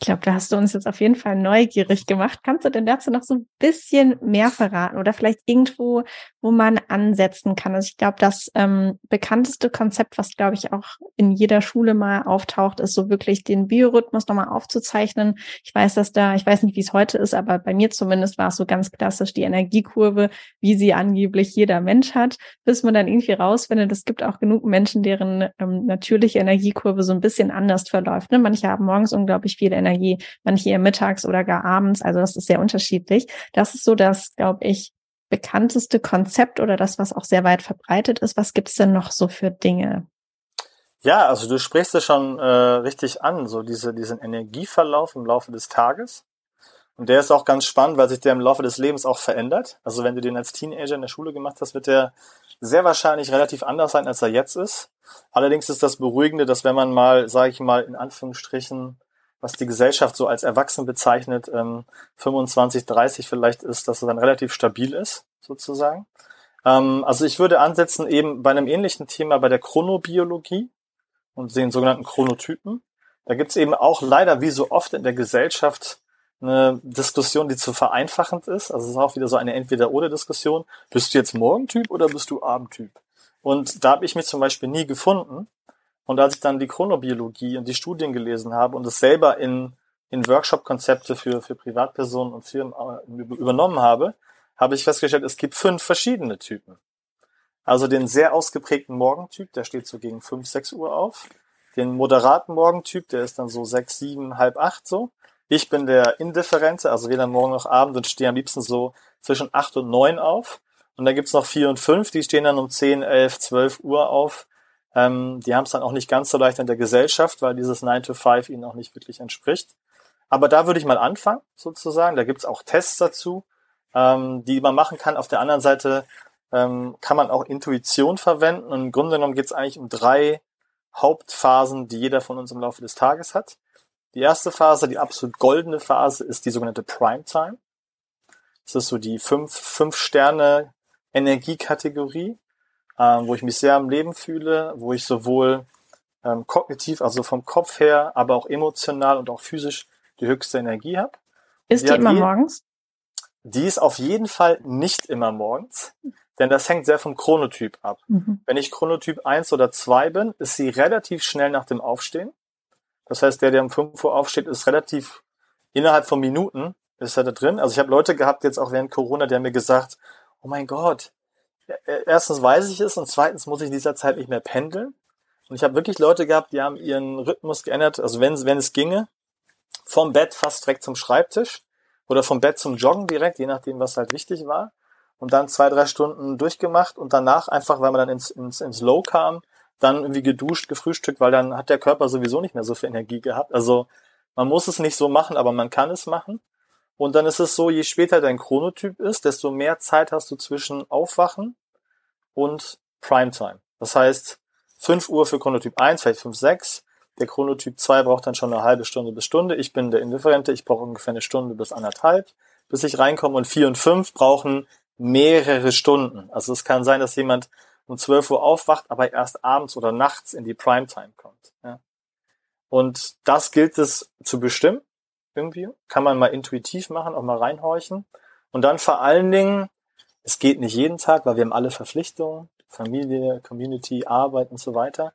Ich glaube, da hast du uns jetzt auf jeden Fall neugierig gemacht. Kannst du denn dazu noch so ein bisschen mehr verraten oder vielleicht irgendwo, wo man ansetzen kann? Also ich glaube, das ähm, bekannteste Konzept, was glaube ich auch in jeder Schule mal auftaucht, ist so wirklich den Biorhythmus nochmal aufzuzeichnen. Ich weiß, dass da, ich weiß nicht, wie es heute ist, aber bei mir zumindest war es so ganz klassisch die Energiekurve, wie sie angeblich jeder Mensch hat, bis man dann irgendwie rausfindet, es gibt auch genug Menschen, deren ähm, natürliche Energiekurve so ein bisschen anders verläuft. Ne? Manche haben morgens unglaublich viel Energie Energie, manche eher mittags oder gar abends. Also das ist sehr unterschiedlich. Das ist so das, glaube ich, bekannteste Konzept oder das, was auch sehr weit verbreitet ist. Was gibt's denn noch so für Dinge? Ja, also du sprichst es schon äh, richtig an, so diese, diesen Energieverlauf im Laufe des Tages. Und der ist auch ganz spannend, weil sich der im Laufe des Lebens auch verändert. Also wenn du den als Teenager in der Schule gemacht hast, wird der sehr wahrscheinlich relativ anders sein, als er jetzt ist. Allerdings ist das Beruhigende, dass wenn man mal, sage ich mal, in Anführungsstrichen was die Gesellschaft so als erwachsen bezeichnet, ähm, 25, 30 vielleicht ist, dass es dann relativ stabil ist, sozusagen. Ähm, also ich würde ansetzen eben bei einem ähnlichen Thema bei der Chronobiologie und den sogenannten Chronotypen. Da gibt's eben auch leider wie so oft in der Gesellschaft eine Diskussion, die zu vereinfachend ist. Also es ist auch wieder so eine Entweder-oder-Diskussion. Bist du jetzt Morgentyp oder bist du Abendtyp? Und da habe ich mich zum Beispiel nie gefunden. Und als ich dann die Chronobiologie und die Studien gelesen habe und es selber in, in Workshop-Konzepte für, für Privatpersonen und Firmen äh, übernommen habe, habe ich festgestellt, es gibt fünf verschiedene Typen. Also den sehr ausgeprägten Morgentyp, der steht so gegen fünf, sechs Uhr auf. Den moderaten Morgentyp, der ist dann so sechs, sieben, halb acht so. Ich bin der Indifferente, also weder morgen noch Abend und stehe am liebsten so zwischen acht und neun auf. Und dann gibt's noch vier und fünf, die stehen dann um zehn, elf, zwölf Uhr auf. Ähm, die haben es dann auch nicht ganz so leicht in der Gesellschaft, weil dieses 9 to 5 ihnen auch nicht wirklich entspricht. Aber da würde ich mal anfangen, sozusagen. Da gibt's auch Tests dazu, ähm, die man machen kann. Auf der anderen Seite ähm, kann man auch Intuition verwenden. Und im Grunde genommen geht's eigentlich um drei Hauptphasen, die jeder von uns im Laufe des Tages hat. Die erste Phase, die absolut goldene Phase, ist die sogenannte Primetime. Das ist so die fünf, fünf Sterne Energiekategorie, ähm, wo ich mich sehr am Leben fühle, wo ich sowohl ähm, kognitiv, also vom Kopf her, aber auch emotional und auch physisch die höchste Energie habe. Ist die, die immer morgens? Die ist auf jeden Fall nicht immer morgens, denn das hängt sehr vom Chronotyp ab. Mhm. Wenn ich Chronotyp 1 oder 2 bin, ist sie relativ schnell nach dem Aufstehen. Das heißt, der, der um 5 Uhr aufsteht, ist relativ innerhalb von Minuten ist er da drin. Also ich habe Leute gehabt jetzt auch während Corona, die haben mir gesagt, oh mein Gott, erstens weiß ich es und zweitens muss ich in dieser Zeit nicht mehr pendeln. Und ich habe wirklich Leute gehabt, die haben ihren Rhythmus geändert, also wenn, wenn es ginge, vom Bett fast direkt zum Schreibtisch oder vom Bett zum Joggen direkt, je nachdem, was halt wichtig war. Und dann zwei, drei Stunden durchgemacht und danach einfach, weil man dann ins, ins, ins Low kam, dann irgendwie geduscht, gefrühstückt, weil dann hat der Körper sowieso nicht mehr so viel Energie gehabt. Also man muss es nicht so machen, aber man kann es machen. Und dann ist es so, je später dein Chronotyp ist, desto mehr Zeit hast du zwischen Aufwachen und Primetime. Das heißt, 5 Uhr für Chronotyp 1, vielleicht 5, 6. Der Chronotyp 2 braucht dann schon eine halbe Stunde bis Stunde. Ich bin der Indifferente, ich brauche ungefähr eine Stunde bis anderthalb, bis ich reinkomme. Und 4 und 5 brauchen mehrere Stunden. Also es kann sein, dass jemand um 12 Uhr aufwacht, aber erst abends oder nachts in die Primetime kommt. Ja. Und das gilt es zu bestimmen irgendwie. Kann man mal intuitiv machen, auch mal reinhorchen. Und dann vor allen Dingen, es geht nicht jeden Tag, weil wir haben alle Verpflichtungen, Familie, Community, Arbeit und so weiter.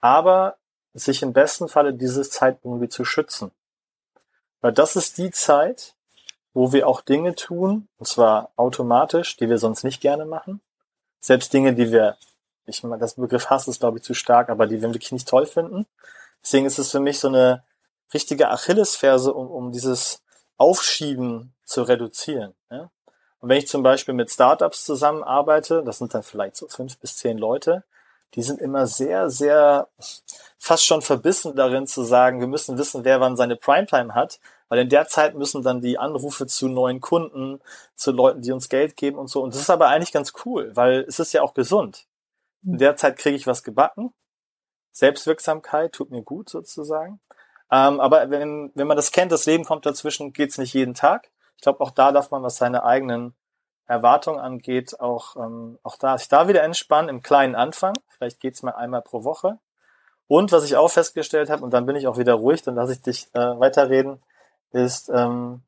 Aber sich im besten Falle diese Zeit irgendwie zu schützen. Weil das ist die Zeit, wo wir auch Dinge tun, und zwar automatisch, die wir sonst nicht gerne machen. Selbst Dinge, die wir, ich meine, das Begriff Hass ist, glaube ich, zu stark, aber die wir wirklich nicht toll finden. Deswegen ist es für mich so eine richtige Achillesferse, um, um dieses Aufschieben zu reduzieren. Ja? Und wenn ich zum Beispiel mit Startups zusammenarbeite, das sind dann vielleicht so fünf bis zehn Leute, die sind immer sehr, sehr fast schon verbissen darin zu sagen, wir müssen wissen, wer wann seine Primetime hat, weil in der Zeit müssen dann die Anrufe zu neuen Kunden, zu Leuten, die uns Geld geben und so. Und das ist aber eigentlich ganz cool, weil es ist ja auch gesund. In der Zeit kriege ich was gebacken. Selbstwirksamkeit tut mir gut sozusagen. Ähm, aber wenn, wenn man das kennt, das Leben kommt dazwischen, geht's nicht jeden Tag. Ich glaube, auch da darf man, was seine eigenen Erwartungen angeht, auch, ähm, auch da, sich da wieder entspannen im kleinen Anfang. Vielleicht geht's mal einmal pro Woche. Und was ich auch festgestellt habe, und dann bin ich auch wieder ruhig, dann lasse ich dich äh, weiterreden, ist, ähm,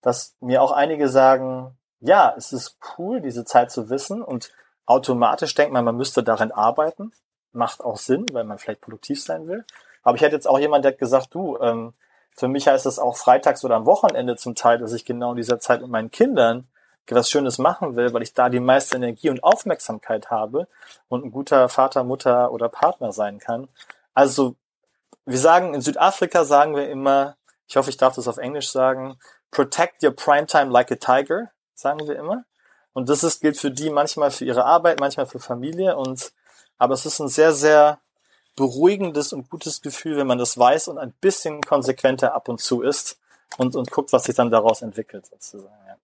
dass mir auch einige sagen, ja, es ist cool, diese Zeit zu wissen und automatisch denkt man, man müsste darin arbeiten. Macht auch Sinn, weil man vielleicht produktiv sein will. Aber ich hätte jetzt auch jemand, der hat gesagt, du, ähm, für mich heißt es auch freitags oder am Wochenende zum Teil, dass ich genau in dieser Zeit mit meinen Kindern was Schönes machen will, weil ich da die meiste Energie und Aufmerksamkeit habe und ein guter Vater, Mutter oder Partner sein kann. Also wir sagen, in Südafrika sagen wir immer, ich hoffe, ich darf das auf Englisch sagen, protect your primetime like a tiger, sagen wir immer. Und das ist, gilt für die manchmal für ihre Arbeit, manchmal für Familie und, aber es ist ein sehr, sehr beruhigendes und gutes Gefühl, wenn man das weiß und ein bisschen konsequenter ab und zu ist und, und guckt, was sich dann daraus entwickelt, sozusagen. Ja.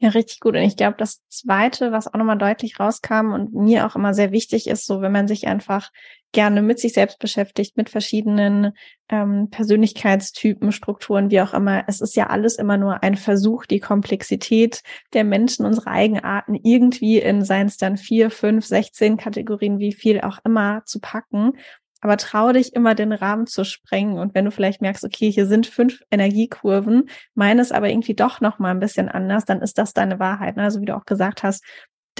Ja, richtig gut. Und ich glaube, das Zweite, was auch nochmal deutlich rauskam und mir auch immer sehr wichtig ist, so wenn man sich einfach gerne mit sich selbst beschäftigt, mit verschiedenen ähm, Persönlichkeitstypen, Strukturen, wie auch immer. Es ist ja alles immer nur ein Versuch, die Komplexität der Menschen, unsere Eigenarten irgendwie in seien es dann vier, fünf, sechzehn Kategorien, wie viel auch immer zu packen aber trau dich immer den Rahmen zu sprengen. Und wenn du vielleicht merkst, okay, hier sind fünf Energiekurven, meines aber irgendwie doch noch mal ein bisschen anders, dann ist das deine Wahrheit. Ne? Also wie du auch gesagt hast,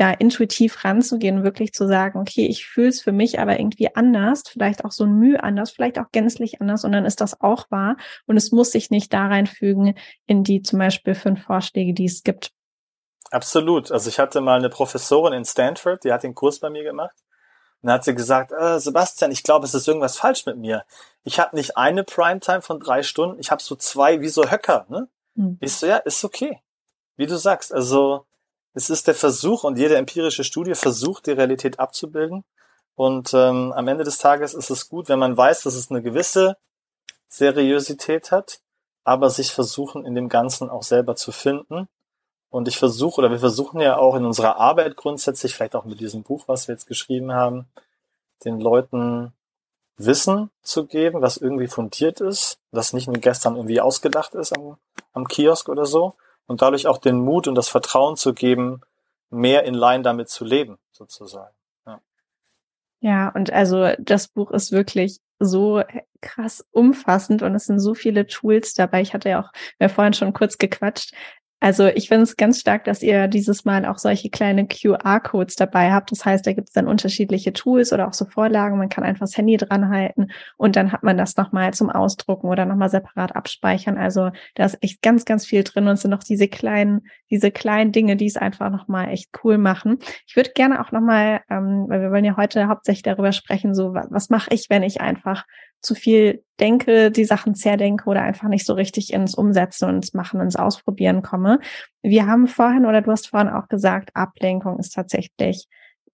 da intuitiv ranzugehen, wirklich zu sagen, okay, ich fühle es für mich aber irgendwie anders, vielleicht auch so ein Mühe anders, vielleicht auch gänzlich anders und dann ist das auch wahr und es muss sich nicht da reinfügen in die zum Beispiel fünf Vorschläge, die es gibt. Absolut. Also ich hatte mal eine Professorin in Stanford, die hat den Kurs bei mir gemacht. Und dann hat sie gesagt, äh, Sebastian, ich glaube, es ist irgendwas falsch mit mir. Ich habe nicht eine Primetime von drei Stunden, ich habe so zwei wie so Höcker. Ne? Mhm. Ich so, ja, ist okay. Wie du sagst, also es ist der Versuch und jede empirische Studie versucht, die Realität abzubilden. Und ähm, am Ende des Tages ist es gut, wenn man weiß, dass es eine gewisse Seriosität hat, aber sich versuchen, in dem Ganzen auch selber zu finden. Und ich versuche, oder wir versuchen ja auch in unserer Arbeit grundsätzlich, vielleicht auch mit diesem Buch, was wir jetzt geschrieben haben, den Leuten Wissen zu geben, was irgendwie fundiert ist, das nicht nur gestern irgendwie ausgedacht ist am, am Kiosk oder so, und dadurch auch den Mut und das Vertrauen zu geben, mehr in Line damit zu leben, sozusagen. Ja. und also das Buch ist wirklich so krass umfassend und es sind so viele Tools dabei. Ich hatte ja auch, wir vorhin schon kurz gequatscht, also ich finde es ganz stark, dass ihr dieses Mal auch solche kleine QR-Codes dabei habt. Das heißt, da gibt es dann unterschiedliche Tools oder auch so Vorlagen. Man kann einfach das Handy dran halten und dann hat man das nochmal zum Ausdrucken oder nochmal separat abspeichern. Also da ist echt ganz, ganz viel drin und es sind noch diese kleinen, diese kleinen Dinge, die es einfach nochmal echt cool machen. Ich würde gerne auch nochmal, ähm, weil wir wollen ja heute hauptsächlich darüber sprechen, so was, was mache ich, wenn ich einfach zu viel denke, die Sachen zerdenke oder einfach nicht so richtig ins Umsetzen und ins Machen, ins Ausprobieren komme. Wir haben vorhin oder du hast vorhin auch gesagt, Ablenkung ist tatsächlich,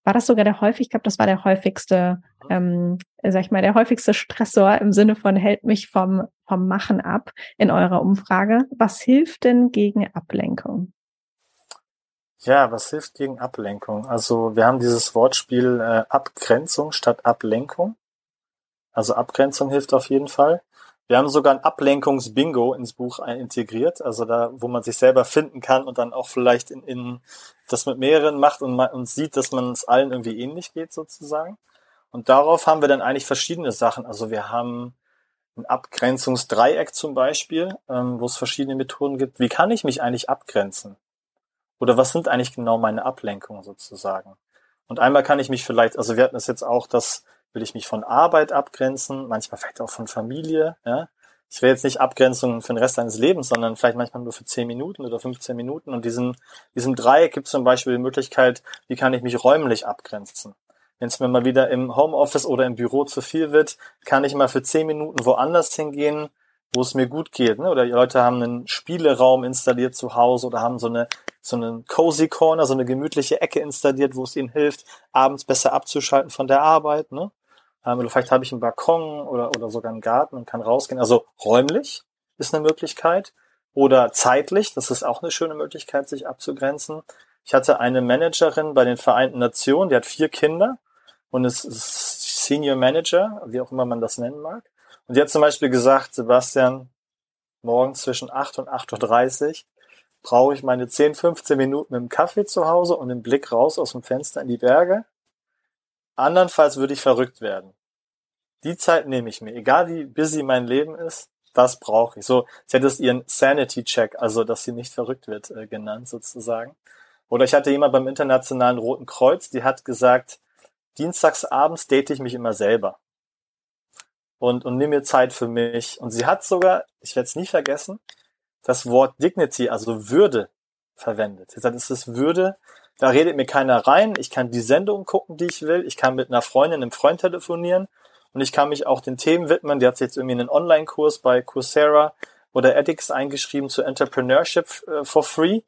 war das sogar der häufig, ich glaube, das war der häufigste, ähm, sag ich mal, der häufigste Stressor im Sinne von hält mich vom, vom Machen ab in eurer Umfrage. Was hilft denn gegen Ablenkung? Ja, was hilft gegen Ablenkung? Also wir haben dieses Wortspiel äh, Abgrenzung statt Ablenkung. Also Abgrenzung hilft auf jeden Fall. Wir haben sogar ein Ablenkungsbingo ins Buch integriert, also da, wo man sich selber finden kann und dann auch vielleicht in, in das mit mehreren macht und, man, und sieht, dass man es allen irgendwie ähnlich geht sozusagen. Und darauf haben wir dann eigentlich verschiedene Sachen. Also wir haben ein Abgrenzungsdreieck zum Beispiel, ähm, wo es verschiedene Methoden gibt. Wie kann ich mich eigentlich abgrenzen? Oder was sind eigentlich genau meine Ablenkungen sozusagen? Und einmal kann ich mich vielleicht, also wir hatten es jetzt auch, dass will ich mich von Arbeit abgrenzen, manchmal vielleicht auch von Familie. Ja? Ich will jetzt nicht Abgrenzung für den Rest deines Lebens, sondern vielleicht manchmal nur für 10 Minuten oder 15 Minuten. Und diesen, diesem Dreieck gibt es zum Beispiel die Möglichkeit, wie kann ich mich räumlich abgrenzen. Wenn es mir mal wieder im Homeoffice oder im Büro zu viel wird, kann ich mal für 10 Minuten woanders hingehen, wo es mir gut geht. Ne? Oder die Leute haben einen Spieleraum installiert zu Hause oder haben so eine so einen cozy Corner, so eine gemütliche Ecke installiert, wo es ihnen hilft, abends besser abzuschalten von der Arbeit. Ne? Ähm, vielleicht habe ich einen Balkon oder, oder sogar einen Garten und kann rausgehen. Also räumlich ist eine Möglichkeit. Oder zeitlich, das ist auch eine schöne Möglichkeit, sich abzugrenzen. Ich hatte eine Managerin bei den Vereinten Nationen, die hat vier Kinder und ist Senior Manager, wie auch immer man das nennen mag. Und die hat zum Beispiel gesagt, Sebastian, morgen zwischen 8 und 8.30 Uhr brauche ich meine 10, 15 Minuten im Kaffee zu Hause und den Blick raus aus dem Fenster in die Berge Andernfalls würde ich verrückt werden. Die Zeit nehme ich mir, egal wie busy mein Leben ist, das brauche ich. So, sie hat es ihren Sanity-Check, also dass sie nicht verrückt wird, äh, genannt sozusagen. Oder ich hatte jemand beim Internationalen Roten Kreuz, die hat gesagt, dienstagsabends date ich mich immer selber. Und, und nehme mir Zeit für mich. Und sie hat sogar, ich werde es nie vergessen, das Wort Dignity, also Würde, verwendet. Sie sagt, es ist Würde, da redet mir keiner rein. Ich kann die Sendung gucken, die ich will. Ich kann mit einer Freundin, einem Freund telefonieren. Und ich kann mich auch den Themen widmen. Die hat jetzt irgendwie einen Online-Kurs bei Coursera oder edX eingeschrieben zu Entrepreneurship äh, for free.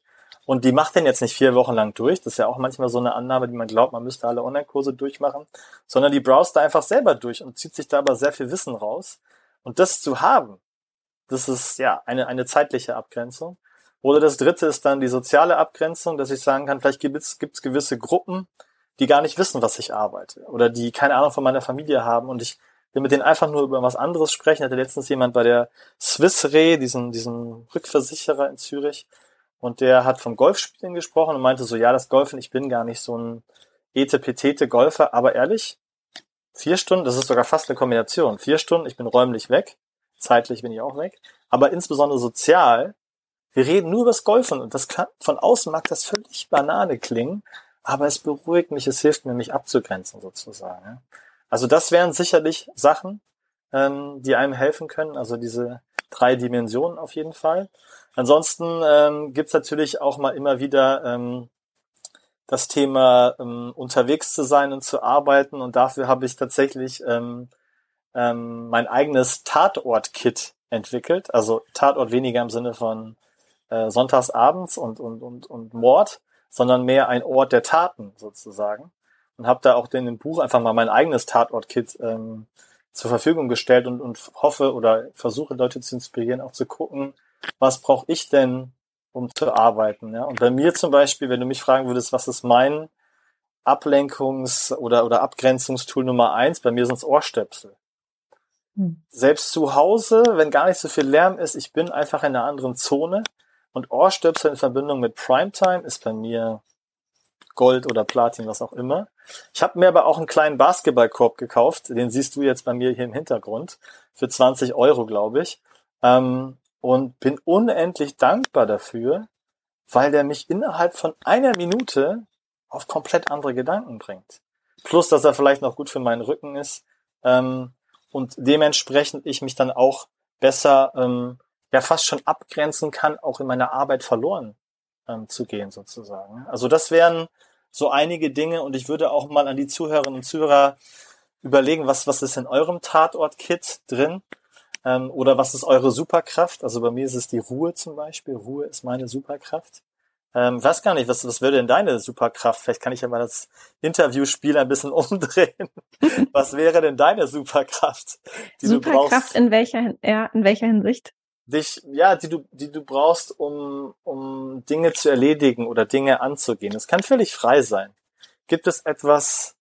Und die macht den jetzt nicht vier Wochen lang durch. Das ist ja auch manchmal so eine Annahme, die man glaubt, man müsste alle Online-Kurse durchmachen. Sondern die browst da einfach selber durch und zieht sich da aber sehr viel Wissen raus. Und das zu haben, das ist ja eine, eine zeitliche Abgrenzung. Oder das dritte ist dann die soziale Abgrenzung, dass ich sagen kann, vielleicht gibt es, gewisse Gruppen, die gar nicht wissen, was ich arbeite oder die keine Ahnung von meiner Familie haben und ich will mit denen einfach nur über was anderes sprechen. Hatte letztens jemand bei der Swiss Re, diesen, diesen Rückversicherer in Zürich, und der hat vom Golfspielen gesprochen und meinte so, ja, das Golfen, ich bin gar nicht so ein etepetete Golfer, aber ehrlich, vier Stunden, das ist sogar fast eine Kombination. Vier Stunden, ich bin räumlich weg, zeitlich bin ich auch weg, aber insbesondere sozial wir reden nur über das Golfen und das kann, von außen mag das völlig Banane klingen, aber es beruhigt mich, es hilft mir, mich abzugrenzen sozusagen. Also das wären sicherlich Sachen, ähm, die einem helfen können, also diese drei Dimensionen auf jeden Fall. Ansonsten ähm, gibt natürlich auch mal immer wieder ähm, das Thema ähm, unterwegs zu sein und zu arbeiten und dafür habe ich tatsächlich ähm, ähm, mein eigenes Tatort-Kit entwickelt. Also Tatort weniger im Sinne von äh, Sonntagsabends und, und, und, und Mord, sondern mehr ein Ort der Taten sozusagen. Und habe da auch in dem Buch einfach mal mein eigenes Tatort-Kit ähm, zur Verfügung gestellt und, und hoffe oder versuche Leute zu inspirieren, auch zu gucken, was brauche ich denn, um zu arbeiten. Ja? Und bei mir zum Beispiel, wenn du mich fragen würdest, was ist mein Ablenkungs- oder, oder Abgrenzungstool Nummer eins, bei mir sind es Ohrstöpsel. Hm. Selbst zu Hause, wenn gar nicht so viel Lärm ist, ich bin einfach in einer anderen Zone und Ohrstöpsel in Verbindung mit Primetime ist bei mir Gold oder Platin, was auch immer. Ich habe mir aber auch einen kleinen Basketballkorb gekauft, den siehst du jetzt bei mir hier im Hintergrund, für 20 Euro, glaube ich. Ähm, und bin unendlich dankbar dafür, weil der mich innerhalb von einer Minute auf komplett andere Gedanken bringt. Plus, dass er vielleicht noch gut für meinen Rücken ist. Ähm, und dementsprechend ich mich dann auch besser ähm, ja fast schon abgrenzen kann, auch in meiner Arbeit verloren ähm, zu gehen sozusagen. Also das wären so einige Dinge und ich würde auch mal an die Zuhörerinnen und Zuhörer überlegen, was, was ist in eurem Tatort-Kit drin ähm, oder was ist eure Superkraft. Also bei mir ist es die Ruhe zum Beispiel. Ruhe ist meine Superkraft. Ähm, weiß gar nicht, was, was wäre denn deine Superkraft? Vielleicht kann ich ja mal das Interviewspiel ein bisschen umdrehen. was wäre denn deine Superkraft? Die Superkraft in welcher, ja, in welcher Hinsicht? Dich, ja, die du, die du brauchst, um, um Dinge zu erledigen oder Dinge anzugehen. Es kann völlig frei sein. Gibt es etwas,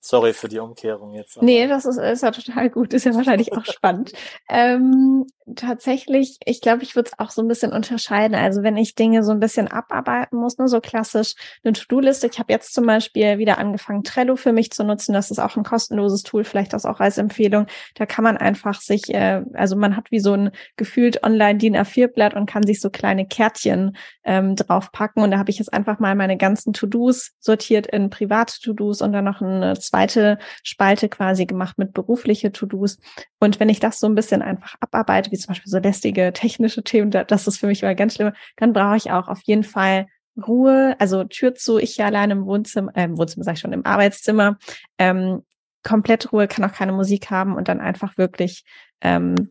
Sorry für die Umkehrung jetzt. Nee, das ist, ist ja total gut, ist ja wahrscheinlich auch spannend. Ähm, tatsächlich, ich glaube, ich würde es auch so ein bisschen unterscheiden. Also wenn ich Dinge so ein bisschen abarbeiten muss, ne, so klassisch eine To-Do-Liste. Ich habe jetzt zum Beispiel wieder angefangen, Trello für mich zu nutzen. Das ist auch ein kostenloses Tool, vielleicht das auch als Empfehlung. Da kann man einfach sich, äh, also man hat wie so ein gefühlt online DIN A4-Blatt und kann sich so kleine Kärtchen ähm, draufpacken. Und da habe ich jetzt einfach mal meine ganzen To-Dos sortiert in private To-Dos und dann noch eine zweite Spalte quasi gemacht mit berufliche To-Dos. Und wenn ich das so ein bisschen einfach abarbeite, wie zum Beispiel so lästige technische Themen, das ist für mich immer ganz schlimm, dann brauche ich auch auf jeden Fall Ruhe, also Tür zu, ich hier allein im Wohnzimmer, äh, im Wohnzimmer sag ich schon, im Arbeitszimmer, ähm, komplett Ruhe, kann auch keine Musik haben und dann einfach wirklich ähm,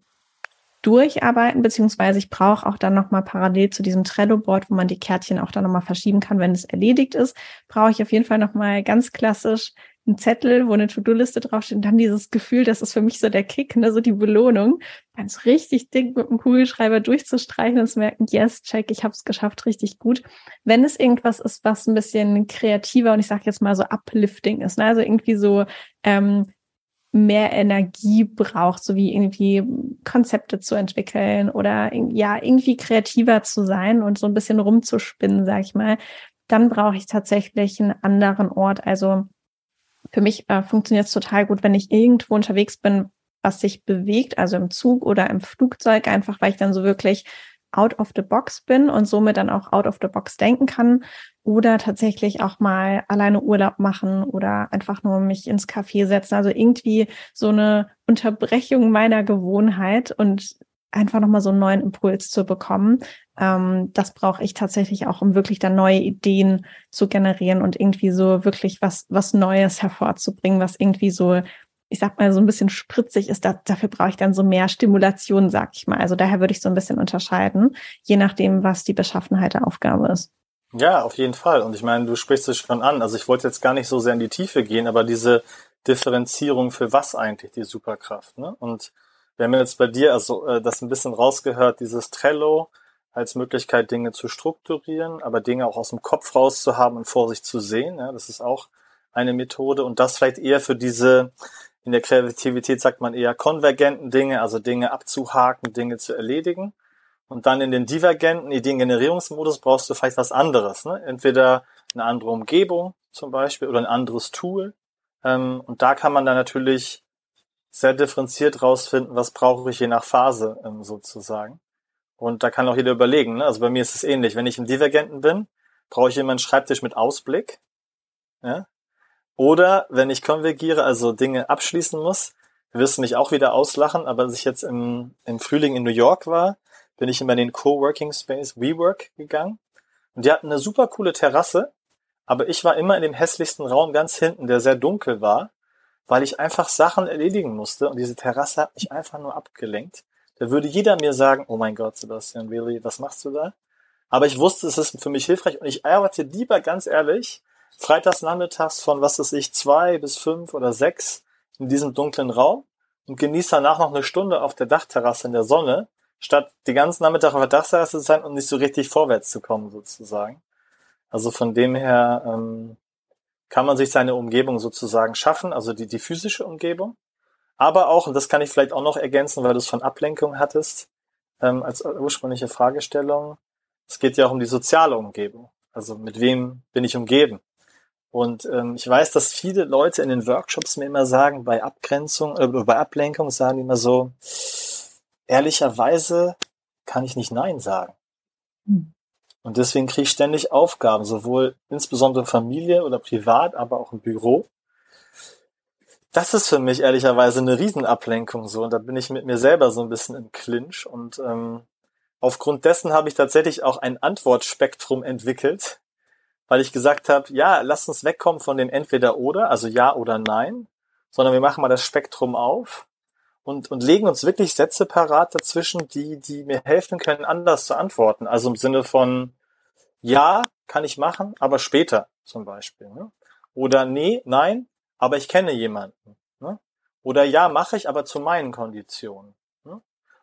durcharbeiten, beziehungsweise ich brauche auch dann nochmal parallel zu diesem Trello-Board, wo man die Kärtchen auch dann nochmal verschieben kann, wenn es erledigt ist, brauche ich auf jeden Fall nochmal ganz klassisch einen Zettel, wo eine To-Do-Liste draufsteht und dann dieses Gefühl, das ist für mich so der Kick, ne, so die Belohnung, ganz richtig dick mit dem Kugelschreiber durchzustreichen und zu merken, yes, check, ich habe es geschafft, richtig gut. Wenn es irgendwas ist, was ein bisschen kreativer und ich sage jetzt mal so uplifting ist, ne, also irgendwie so ähm, mehr Energie braucht, so wie irgendwie Konzepte zu entwickeln oder ja, irgendwie kreativer zu sein und so ein bisschen rumzuspinnen, sag ich mal, dann brauche ich tatsächlich einen anderen Ort. Also für mich äh, funktioniert es total gut, wenn ich irgendwo unterwegs bin, was sich bewegt, also im Zug oder im Flugzeug, einfach weil ich dann so wirklich out of the box bin und somit dann auch out of the box denken kann oder tatsächlich auch mal alleine Urlaub machen oder einfach nur mich ins Café setzen. Also irgendwie so eine Unterbrechung meiner Gewohnheit und einfach nochmal so einen neuen Impuls zu bekommen. Ähm, das brauche ich tatsächlich auch, um wirklich dann neue Ideen zu generieren und irgendwie so wirklich was, was Neues hervorzubringen, was irgendwie so, ich sag mal, so ein bisschen spritzig ist. Da, dafür brauche ich dann so mehr Stimulation, sag ich mal. Also daher würde ich so ein bisschen unterscheiden, je nachdem, was die Beschaffenheit der Aufgabe ist. Ja, auf jeden Fall. Und ich meine, du sprichst es schon an. Also ich wollte jetzt gar nicht so sehr in die Tiefe gehen, aber diese Differenzierung für was eigentlich die Superkraft. Ne? Und wir haben jetzt bei dir also äh, das ein bisschen rausgehört, dieses Trello als Möglichkeit, Dinge zu strukturieren, aber Dinge auch aus dem Kopf rauszuhaben und vor sich zu sehen. Ja, das ist auch eine Methode. Und das vielleicht eher für diese, in der Kreativität sagt man eher konvergenten Dinge, also Dinge abzuhaken, Dinge zu erledigen. Und dann in den divergenten Ideengenerierungsmodus brauchst du vielleicht was anderes. Ne? Entweder eine andere Umgebung zum Beispiel oder ein anderes Tool. Ähm, und da kann man dann natürlich sehr differenziert rausfinden, was brauche ich je nach Phase ähm, sozusagen. Und da kann auch jeder überlegen. Ne? Also bei mir ist es ähnlich. Wenn ich im Divergenten bin, brauche ich immer einen Schreibtisch mit Ausblick. Ja? Oder wenn ich konvergiere, also Dinge abschließen muss, wirst du mich auch wieder auslachen, aber als ich jetzt im, im Frühling in New York war, bin ich immer in den Coworking Space WeWork gegangen. Und die hatten eine super coole Terrasse, aber ich war immer in dem hässlichsten Raum ganz hinten, der sehr dunkel war, weil ich einfach Sachen erledigen musste und diese Terrasse hat mich einfach nur abgelenkt. Da würde jeder mir sagen, oh mein Gott, Sebastian, really, was machst du da? Aber ich wusste, es ist für mich hilfreich und ich arbeite lieber ganz ehrlich freitags nachmittags von, was weiß ich, zwei bis fünf oder sechs in diesem dunklen Raum und genieße danach noch eine Stunde auf der Dachterrasse in der Sonne, statt die ganzen Nachmittag auf der Dachterrasse zu sein und nicht so richtig vorwärts zu kommen, sozusagen. Also von dem her ähm, kann man sich seine Umgebung sozusagen schaffen, also die, die physische Umgebung. Aber auch, und das kann ich vielleicht auch noch ergänzen, weil du es von Ablenkung hattest, ähm, als ursprüngliche Fragestellung, es geht ja auch um die soziale Umgebung. Also mit wem bin ich umgeben? Und ähm, ich weiß, dass viele Leute in den Workshops mir immer sagen, bei Abgrenzung, äh, bei Ablenkung sagen die immer so, ehrlicherweise kann ich nicht Nein sagen. Hm. Und deswegen kriege ich ständig Aufgaben, sowohl insbesondere Familie oder privat, aber auch im Büro. Das ist für mich ehrlicherweise eine Riesenablenkung so. Und da bin ich mit mir selber so ein bisschen im Clinch. Und ähm, aufgrund dessen habe ich tatsächlich auch ein Antwortspektrum entwickelt, weil ich gesagt habe, ja, lass uns wegkommen von dem entweder oder, also ja oder nein, sondern wir machen mal das Spektrum auf und, und legen uns wirklich Sätze parat dazwischen, die, die mir helfen können, anders zu antworten. Also im Sinne von ja, kann ich machen, aber später zum Beispiel. Ne? Oder nee, nein, aber ich kenne jemanden. Ne? Oder ja, mache ich, aber zu meinen Konditionen. Ne?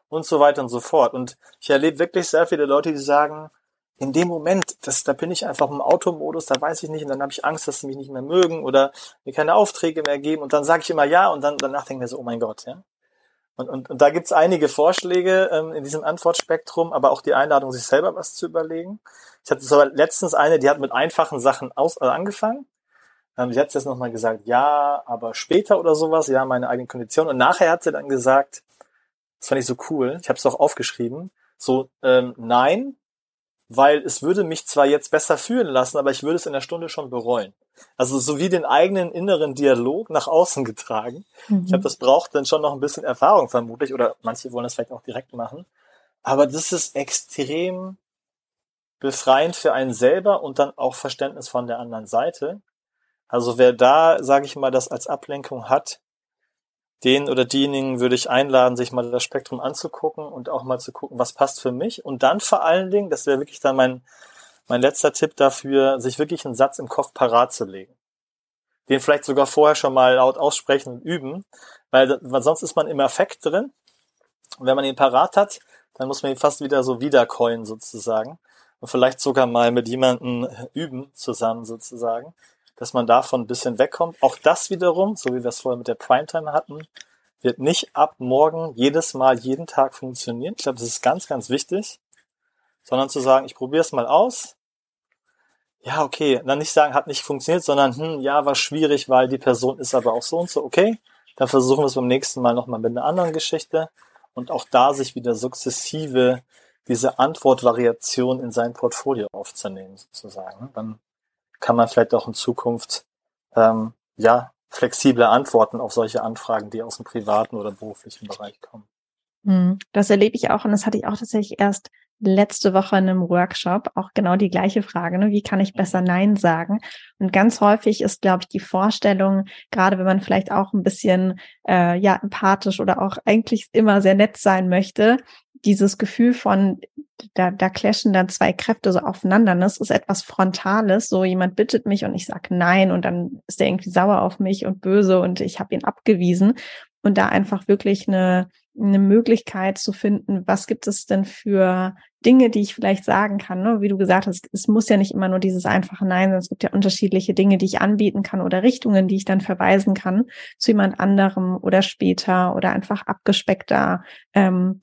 Und so weiter und so fort. Und ich erlebe wirklich sehr viele Leute, die sagen, in dem Moment, das, da bin ich einfach im Automodus, da weiß ich nicht und dann habe ich Angst, dass sie mich nicht mehr mögen oder mir keine Aufträge mehr geben und dann sage ich immer ja und dann danach denke ich mir so, oh mein Gott, ja. Und, und, und da gibt's einige Vorschläge ähm, in diesem Antwortspektrum, aber auch die Einladung, sich selber was zu überlegen. Ich hatte so letztens eine, die hat mit einfachen Sachen aus, äh, angefangen. Ähm, sie hat jetzt nochmal gesagt, ja, aber später oder sowas, ja, meine eigenen Konditionen. Und nachher hat sie dann gesagt, das fand ich so cool, ich habe es auch aufgeschrieben, so, ähm, nein, weil es würde mich zwar jetzt besser fühlen lassen, aber ich würde es in der Stunde schon bereuen. Also so wie den eigenen inneren Dialog nach außen getragen. Mhm. Ich glaube, das braucht dann schon noch ein bisschen Erfahrung vermutlich oder manche wollen das vielleicht auch direkt machen. Aber das ist extrem befreiend für einen selber und dann auch Verständnis von der anderen Seite. Also wer da, sage ich mal, das als Ablenkung hat, den oder diejenigen würde ich einladen, sich mal das Spektrum anzugucken und auch mal zu gucken, was passt für mich. Und dann vor allen Dingen, das wäre wirklich dann mein, mein letzter Tipp dafür, sich wirklich einen Satz im Kopf parat zu legen. Den vielleicht sogar vorher schon mal laut aussprechen und üben, weil, weil sonst ist man im Affekt drin. Und wenn man ihn parat hat, dann muss man ihn fast wieder so wiedercoin sozusagen. Und vielleicht sogar mal mit jemandem üben zusammen sozusagen dass man davon ein bisschen wegkommt. Auch das wiederum, so wie wir es vorher mit der Primetime hatten, wird nicht ab morgen jedes Mal, jeden Tag funktionieren. Ich glaube, das ist ganz, ganz wichtig, sondern zu sagen, ich probiere es mal aus. Ja, okay, dann nicht sagen, hat nicht funktioniert, sondern, hm, ja, war schwierig, weil die Person ist aber auch so und so, okay. Dann versuchen wir es beim nächsten Mal nochmal mit einer anderen Geschichte und auch da sich wieder sukzessive diese Antwortvariation in sein Portfolio aufzunehmen, sozusagen. Dann kann man vielleicht auch in Zukunft ähm, ja flexible Antworten auf solche Anfragen, die aus dem privaten oder beruflichen Bereich kommen. Hm, das erlebe ich auch und das hatte ich auch tatsächlich erst letzte Woche in einem Workshop auch genau die gleiche Frage, ne? wie kann ich besser Nein sagen? Und ganz häufig ist, glaube ich, die Vorstellung, gerade wenn man vielleicht auch ein bisschen äh, ja empathisch oder auch eigentlich immer sehr nett sein möchte, dieses Gefühl von, da, da clashen dann zwei Kräfte so aufeinander. Das ist etwas Frontales. So jemand bittet mich und ich sage nein und dann ist der irgendwie sauer auf mich und böse und ich habe ihn abgewiesen. Und da einfach wirklich eine, eine Möglichkeit zu finden, was gibt es denn für Dinge, die ich vielleicht sagen kann. Ne? Wie du gesagt hast, es muss ja nicht immer nur dieses einfache Nein sein. Es gibt ja unterschiedliche Dinge, die ich anbieten kann oder Richtungen, die ich dann verweisen kann zu jemand anderem oder später oder einfach abgespeckter. Ähm,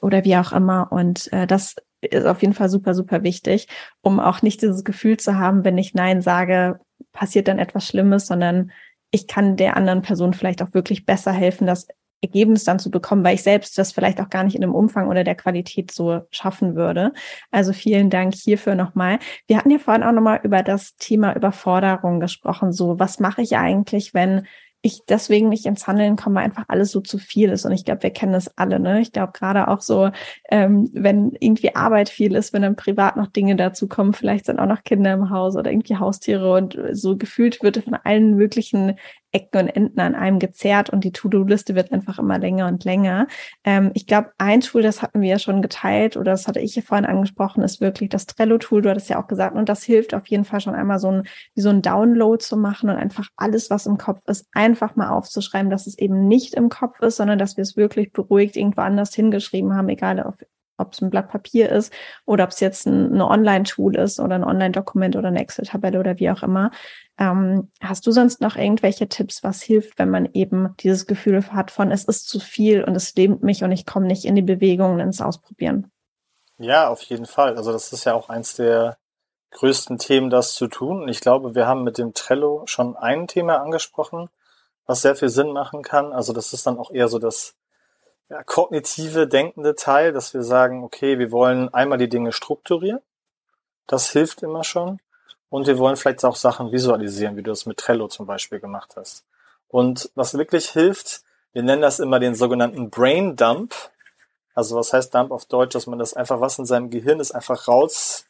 oder wie auch immer. Und äh, das ist auf jeden Fall super, super wichtig, um auch nicht dieses Gefühl zu haben, wenn ich Nein sage, passiert dann etwas Schlimmes, sondern ich kann der anderen Person vielleicht auch wirklich besser helfen, dass Ergebnis dann zu bekommen, weil ich selbst das vielleicht auch gar nicht in dem Umfang oder der Qualität so schaffen würde. Also vielen Dank hierfür nochmal. Wir hatten ja vorhin auch nochmal über das Thema Überforderung gesprochen. So, was mache ich eigentlich, wenn ich deswegen nicht ins Handeln komme, weil einfach alles so zu viel ist. Und ich glaube, wir kennen das alle. Ne? Ich glaube gerade auch so, ähm, wenn irgendwie Arbeit viel ist, wenn dann privat noch Dinge dazu kommen, vielleicht sind auch noch Kinder im Haus oder irgendwie Haustiere und so gefühlt wird von allen möglichen Ecken und Enden an einem gezerrt und die To-Do-Liste wird einfach immer länger und länger. Ähm, ich glaube, ein Tool, das hatten wir ja schon geteilt oder das hatte ich ja vorhin angesprochen, ist wirklich das Trello-Tool. Du hattest ja auch gesagt, und das hilft auf jeden Fall schon einmal so ein, wie so ein Download zu machen und einfach alles, was im Kopf ist, einfach mal aufzuschreiben, dass es eben nicht im Kopf ist, sondern dass wir es wirklich beruhigt irgendwo anders hingeschrieben haben, egal ob ob es ein Blatt Papier ist oder ob es jetzt ein, eine Online-Tool ist oder ein Online-Dokument oder eine Excel-Tabelle oder wie auch immer. Ähm, hast du sonst noch irgendwelche Tipps, was hilft, wenn man eben dieses Gefühl hat von, es ist zu viel und es lähmt mich und ich komme nicht in die Bewegungen ins Ausprobieren? Ja, auf jeden Fall. Also das ist ja auch eins der größten Themen, das zu tun. Und ich glaube, wir haben mit dem Trello schon ein Thema angesprochen, was sehr viel Sinn machen kann. Also das ist dann auch eher so das ja, kognitive, denkende Teil, dass wir sagen, okay, wir wollen einmal die Dinge strukturieren. Das hilft immer schon. Und wir wollen vielleicht auch Sachen visualisieren, wie du es mit Trello zum Beispiel gemacht hast. Und was wirklich hilft, wir nennen das immer den sogenannten Brain Dump. Also was heißt Dump auf Deutsch, dass man das einfach, was in seinem Gehirn ist, einfach raus.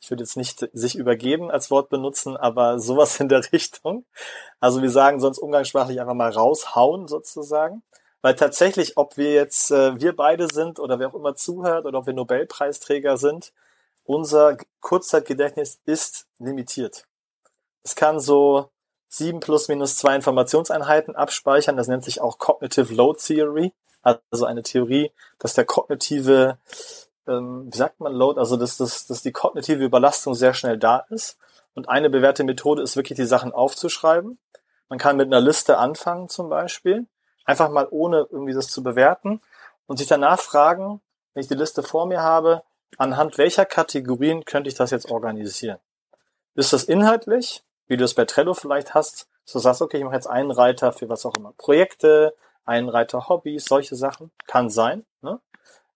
Ich würde jetzt nicht sich übergeben als Wort benutzen, aber sowas in der Richtung. Also wir sagen sonst umgangssprachlich einfach mal raushauen sozusagen. Weil tatsächlich, ob wir jetzt äh, wir beide sind oder wer auch immer zuhört oder ob wir Nobelpreisträger sind, unser Kurzzeitgedächtnis ist limitiert. Es kann so sieben plus minus zwei Informationseinheiten abspeichern. Das nennt sich auch Cognitive Load Theory. Also eine Theorie, dass der kognitive, ähm, wie sagt man Load, also dass, dass, dass die kognitive Überlastung sehr schnell da ist. Und eine bewährte Methode ist wirklich, die Sachen aufzuschreiben. Man kann mit einer Liste anfangen zum Beispiel. Einfach mal ohne irgendwie das zu bewerten und sich danach fragen, wenn ich die Liste vor mir habe, anhand welcher Kategorien könnte ich das jetzt organisieren? Ist das inhaltlich, wie du es bei Trello vielleicht hast, so sagst, okay, ich mache jetzt einen Reiter für was auch immer. Projekte, einen Reiter Hobbys, solche Sachen. Kann sein. Ne?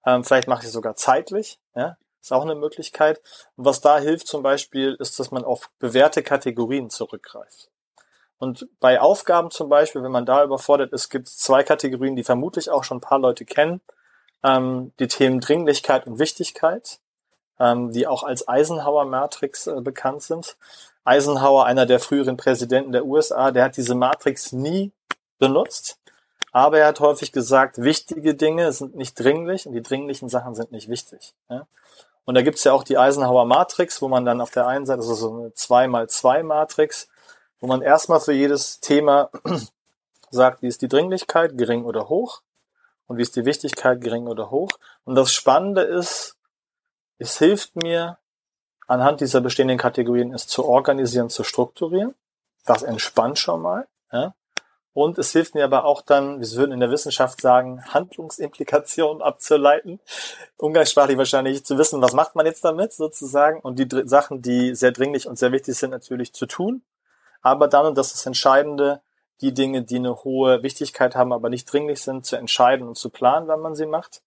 Ähm, vielleicht mache ich es sogar zeitlich. Ja? Ist auch eine Möglichkeit. Und was da hilft zum Beispiel, ist, dass man auf bewährte Kategorien zurückgreift. Und bei Aufgaben zum Beispiel, wenn man da überfordert ist, gibt es zwei Kategorien, die vermutlich auch schon ein paar Leute kennen ähm, die Themen Dringlichkeit und Wichtigkeit, ähm, die auch als Eisenhower-Matrix äh, bekannt sind. Eisenhower, einer der früheren Präsidenten der USA, der hat diese Matrix nie benutzt, aber er hat häufig gesagt, wichtige Dinge sind nicht dringlich und die dringlichen Sachen sind nicht wichtig. Ja? Und da gibt's ja auch die Eisenhower Matrix, wo man dann auf der einen Seite, also so eine 2 mal 2 Matrix, wo man erstmal für jedes Thema sagt, wie ist die Dringlichkeit, gering oder hoch und wie ist die Wichtigkeit gering oder hoch. Und das Spannende ist, es hilft mir, anhand dieser bestehenden Kategorien es zu organisieren, zu strukturieren. Das entspannt schon mal. Ja? Und es hilft mir aber auch dann, wir würden in der Wissenschaft sagen, Handlungsimplikationen abzuleiten. Umgangssprachlich wahrscheinlich zu wissen, was macht man jetzt damit sozusagen. Und die Sachen, die sehr dringlich und sehr wichtig sind, natürlich zu tun. Aber dann, und das ist das Entscheidende, die Dinge, die eine hohe Wichtigkeit haben, aber nicht dringlich sind, zu entscheiden und zu planen, wann man sie macht.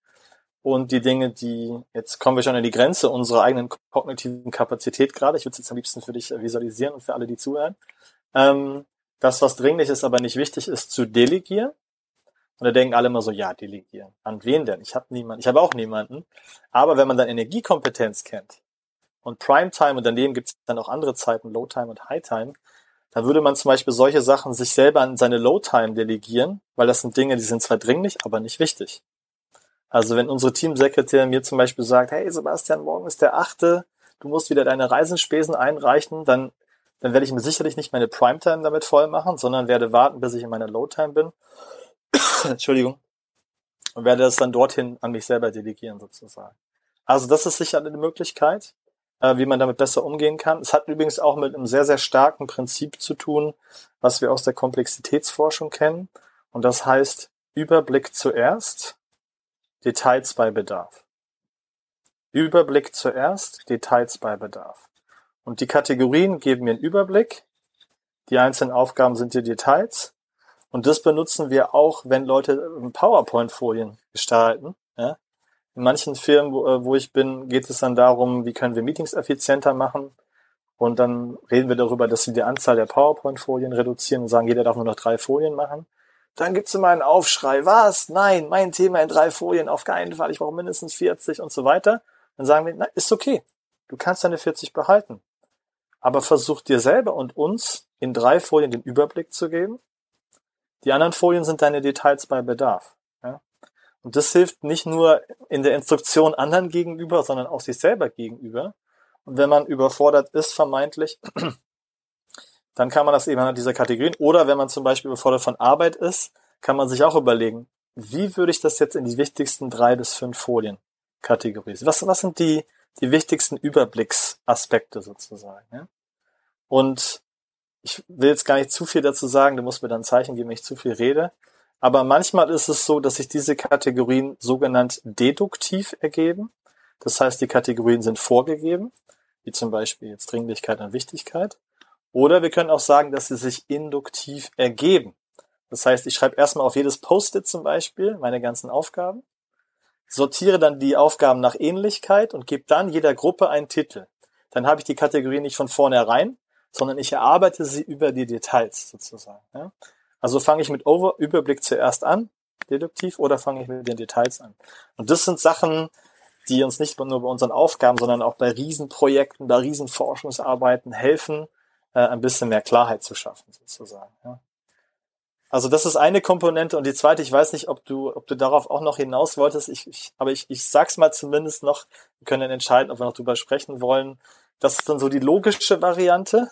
Und die Dinge, die, jetzt kommen wir schon an die Grenze unserer eigenen kognitiven Kapazität gerade. Ich würde es jetzt am liebsten für dich visualisieren und für alle, die zuhören. Ähm, das, was dringlich ist, aber nicht wichtig ist, zu delegieren. Und da denken alle immer so, ja, delegieren. An wen denn? Ich habe niemanden. Ich habe auch niemanden. Aber wenn man dann Energiekompetenz kennt und Primetime und daneben gibt es dann auch andere Zeiten, Low Time und High Time, da würde man zum Beispiel solche Sachen sich selber an seine Low-Time delegieren, weil das sind Dinge, die sind zwar dringlich, aber nicht wichtig. Also wenn unsere Teamsekretärin mir zum Beispiel sagt, hey Sebastian, morgen ist der achte, du musst wieder deine Reisenspesen einreichen, dann, dann werde ich mir sicherlich nicht meine Primetime damit voll machen, sondern werde warten, bis ich in meiner Low-Time bin. Entschuldigung. Und werde das dann dorthin an mich selber delegieren sozusagen. Also das ist sicher eine Möglichkeit äh, wie man damit besser umgehen kann. Es hat übrigens auch mit einem sehr, sehr starken Prinzip zu tun, was wir aus der Komplexitätsforschung kennen. Und das heißt Überblick zuerst, Details bei Bedarf. Überblick zuerst, Details bei Bedarf. Und die Kategorien geben mir einen Überblick. Die einzelnen Aufgaben sind die Details. Und das benutzen wir auch, wenn Leute PowerPoint-Folien gestalten. Ja? In manchen Firmen, wo, äh, wo ich bin, geht es dann darum, wie können wir Meetings effizienter machen. Und dann reden wir darüber, dass wir die Anzahl der PowerPoint-Folien reduzieren und sagen, jeder darf nur noch drei Folien machen. Dann gibt's immer einen Aufschrei. Was? Nein, mein Thema in drei Folien auf keinen Fall. Ich brauche mindestens 40 und so weiter. Dann sagen wir, na, ist okay. Du kannst deine 40 behalten. Aber versuch dir selber und uns in drei Folien den Überblick zu geben. Die anderen Folien sind deine Details bei Bedarf. Und das hilft nicht nur in der Instruktion anderen gegenüber, sondern auch sich selber gegenüber. Und wenn man überfordert ist, vermeintlich, dann kann man das eben an dieser Kategorien. Oder wenn man zum Beispiel überfordert von Arbeit ist, kann man sich auch überlegen, wie würde ich das jetzt in die wichtigsten drei bis fünf Folien kategorisieren? Was, was sind die, die wichtigsten Überblicksaspekte sozusagen? Ja? Und ich will jetzt gar nicht zu viel dazu sagen, du musst mir dann Zeichen geben, wenn ich zu viel rede. Aber manchmal ist es so, dass sich diese Kategorien sogenannt deduktiv ergeben. Das heißt, die Kategorien sind vorgegeben, wie zum Beispiel jetzt Dringlichkeit und Wichtigkeit. Oder wir können auch sagen, dass sie sich induktiv ergeben. Das heißt, ich schreibe erstmal auf jedes Post-it zum Beispiel meine ganzen Aufgaben, sortiere dann die Aufgaben nach Ähnlichkeit und gebe dann jeder Gruppe einen Titel. Dann habe ich die Kategorie nicht von vornherein, sondern ich erarbeite sie über die Details sozusagen. Also fange ich mit Over Überblick zuerst an, deduktiv, oder fange ich mit den Details an. Und das sind Sachen, die uns nicht nur bei unseren Aufgaben, sondern auch bei Riesenprojekten, bei Riesenforschungsarbeiten helfen, äh, ein bisschen mehr Klarheit zu schaffen, sozusagen. Ja. Also das ist eine Komponente und die zweite, ich weiß nicht, ob du, ob du darauf auch noch hinaus wolltest, ich, ich, aber ich, ich sag's mal zumindest noch, wir können dann entscheiden, ob wir noch drüber sprechen wollen. Das ist dann so die logische Variante.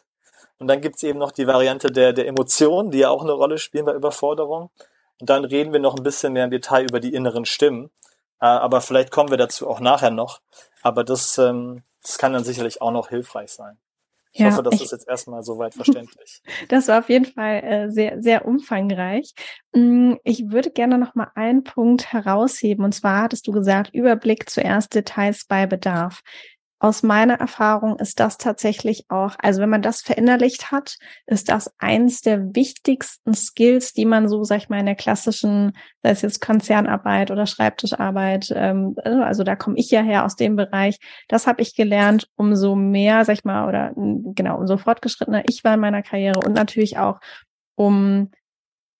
Und dann gibt's eben noch die Variante der, der Emotionen, die ja auch eine Rolle spielen bei Überforderung. Und dann reden wir noch ein bisschen mehr im Detail über die inneren Stimmen. Äh, aber vielleicht kommen wir dazu auch nachher noch. Aber das, ähm, das kann dann sicherlich auch noch hilfreich sein. Ich ja, hoffe, das ich, ist jetzt erstmal soweit verständlich. Das war auf jeden Fall äh, sehr, sehr umfangreich. Mm, ich würde gerne noch mal einen Punkt herausheben. Und zwar hattest du gesagt, Überblick zuerst Details bei Bedarf aus meiner Erfahrung ist das tatsächlich auch, also wenn man das verinnerlicht hat, ist das eins der wichtigsten Skills, die man so, sag ich mal, in der klassischen, sei es jetzt Konzernarbeit oder Schreibtischarbeit, ähm, also da komme ich ja her aus dem Bereich, das habe ich gelernt, umso mehr, sag ich mal, oder genau, umso fortgeschrittener ich war in meiner Karriere und natürlich auch um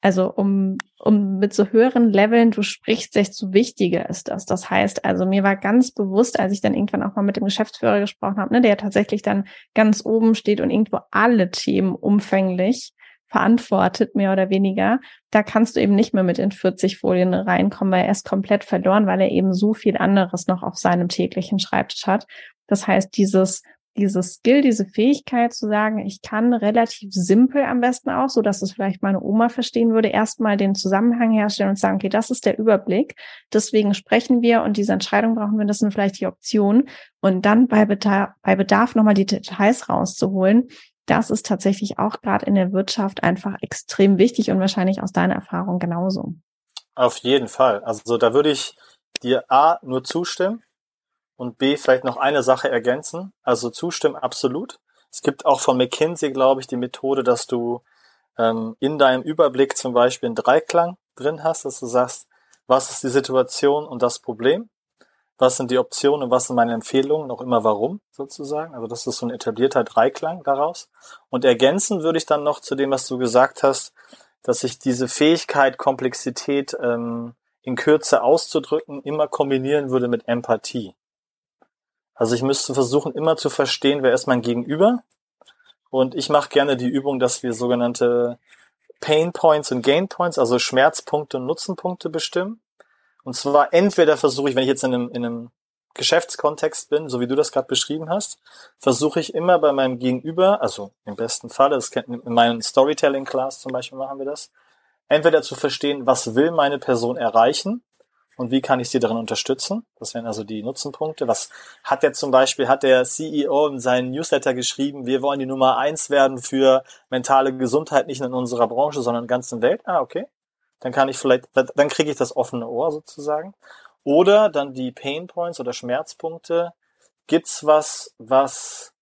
also um, um mit so höheren Leveln du sprichst, desto wichtiger ist das. Das heißt, also mir war ganz bewusst, als ich dann irgendwann auch mal mit dem Geschäftsführer gesprochen habe, ne, der tatsächlich dann ganz oben steht und irgendwo alle Themen umfänglich verantwortet, mehr oder weniger, da kannst du eben nicht mehr mit in 40 Folien reinkommen, weil er ist komplett verloren, weil er eben so viel anderes noch auf seinem täglichen Schreibtisch hat. Das heißt, dieses dieses Skill, diese Fähigkeit zu sagen, ich kann relativ simpel am besten auch, so dass es vielleicht meine Oma verstehen würde, erstmal den Zusammenhang herstellen und sagen, okay, das ist der Überblick. Deswegen sprechen wir und diese Entscheidung brauchen wir, das sind vielleicht die Optionen. Und dann bei Bedarf, bei Bedarf nochmal die Details rauszuholen. Das ist tatsächlich auch gerade in der Wirtschaft einfach extrem wichtig und wahrscheinlich aus deiner Erfahrung genauso. Auf jeden Fall. Also da würde ich dir A nur zustimmen und B vielleicht noch eine Sache ergänzen. Also zustimmen absolut. Es gibt auch von McKinsey, glaube ich, die Methode, dass du ähm, in deinem Überblick zum Beispiel einen Dreiklang drin hast, dass du sagst, was ist die Situation und das Problem? Was sind die Optionen und was sind meine Empfehlungen? Noch immer warum sozusagen. Also das ist so ein etablierter Dreiklang daraus. Und ergänzen würde ich dann noch zu dem, was du gesagt hast, dass ich diese Fähigkeit, Komplexität ähm, in Kürze auszudrücken, immer kombinieren würde mit Empathie. Also ich müsste versuchen, immer zu verstehen, wer ist mein Gegenüber. Und ich mache gerne die Übung, dass wir sogenannte Pain Points und Gain Points, also Schmerzpunkte und Nutzenpunkte bestimmen. Und zwar entweder versuche ich, wenn ich jetzt in einem, in einem Geschäftskontext bin, so wie du das gerade beschrieben hast, versuche ich immer bei meinem Gegenüber, also im besten Fall, das in meinem Storytelling-Class zum Beispiel machen wir das, entweder zu verstehen, was will meine Person erreichen und wie kann ich sie darin unterstützen? Das wären also die Nutzenpunkte. Was hat der zum Beispiel, hat der CEO in seinen Newsletter geschrieben, wir wollen die Nummer eins werden für mentale Gesundheit, nicht nur in unserer Branche, sondern in der ganzen Welt. Ah, okay. Dann kann ich vielleicht, dann kriege ich das offene Ohr sozusagen. Oder dann die Pain Points oder Schmerzpunkte. Gibt's was, was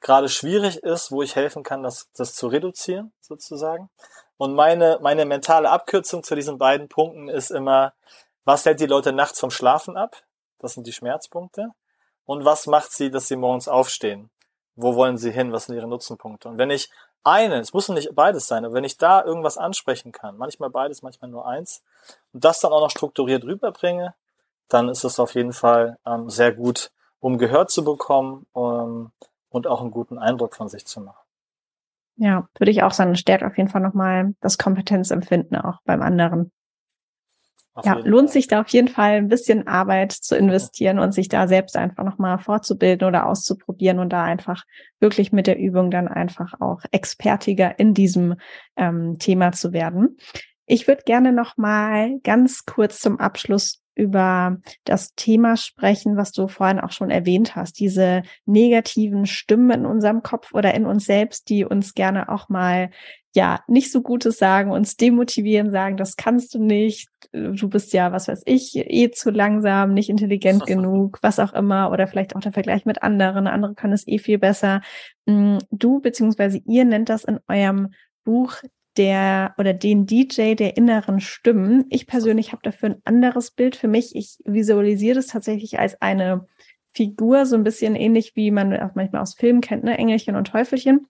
gerade schwierig ist, wo ich helfen kann, das, das zu reduzieren, sozusagen. Und meine, meine mentale Abkürzung zu diesen beiden Punkten ist immer, was hält die Leute nachts vom Schlafen ab? Das sind die Schmerzpunkte. Und was macht sie, dass sie morgens aufstehen? Wo wollen sie hin? Was sind ihre Nutzenpunkte? Und wenn ich einen, es muss nicht beides sein, aber wenn ich da irgendwas ansprechen kann, manchmal beides, manchmal nur eins, und das dann auch noch strukturiert rüberbringe, dann ist es auf jeden Fall ähm, sehr gut, um gehört zu bekommen um, und auch einen guten Eindruck von sich zu machen. Ja, würde ich auch sagen, stärkt auf jeden Fall nochmal das Kompetenzempfinden auch beim anderen. Ja, lohnt sich da auf jeden Fall ein bisschen Arbeit zu investieren und sich da selbst einfach nochmal vorzubilden oder auszuprobieren und da einfach wirklich mit der Übung dann einfach auch expertiger in diesem ähm, Thema zu werden. Ich würde gerne nochmal ganz kurz zum Abschluss über das Thema sprechen, was du vorhin auch schon erwähnt hast, diese negativen Stimmen in unserem Kopf oder in uns selbst, die uns gerne auch mal ja nicht so Gutes sagen, uns demotivieren, sagen, das kannst du nicht, du bist ja, was weiß ich, eh zu langsam, nicht intelligent genug, was auch immer, oder vielleicht auch der Vergleich mit anderen, andere können es eh viel besser. Mm, du beziehungsweise ihr nennt das in eurem Buch der oder den DJ der inneren Stimmen. Ich persönlich habe dafür ein anderes Bild für mich. Ich visualisiere das tatsächlich als eine Figur, so ein bisschen ähnlich wie man auch manchmal aus Filmen kennt, ne? Engelchen und Teufelchen.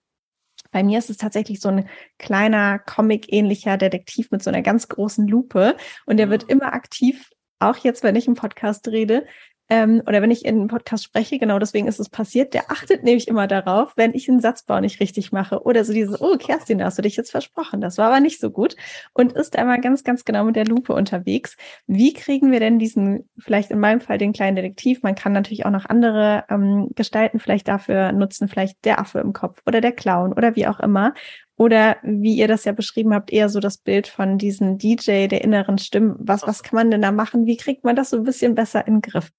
Bei mir ist es tatsächlich so ein kleiner Comic-ähnlicher Detektiv mit so einer ganz großen Lupe und der wird mhm. immer aktiv, auch jetzt, wenn ich im Podcast rede, ähm, oder wenn ich in einem Podcast spreche, genau deswegen ist es passiert, der achtet nämlich immer darauf, wenn ich einen Satzbau nicht richtig mache oder so dieses, oh Kerstin, da hast du dich jetzt versprochen, das war aber nicht so gut und ist einmal ganz, ganz genau mit der Lupe unterwegs. Wie kriegen wir denn diesen, vielleicht in meinem Fall den kleinen Detektiv, man kann natürlich auch noch andere ähm, Gestalten vielleicht dafür nutzen, vielleicht der Affe im Kopf oder der Clown oder wie auch immer, oder wie ihr das ja beschrieben habt, eher so das Bild von diesem DJ der inneren Stimmen. Was, was kann man denn da machen? Wie kriegt man das so ein bisschen besser in den Griff?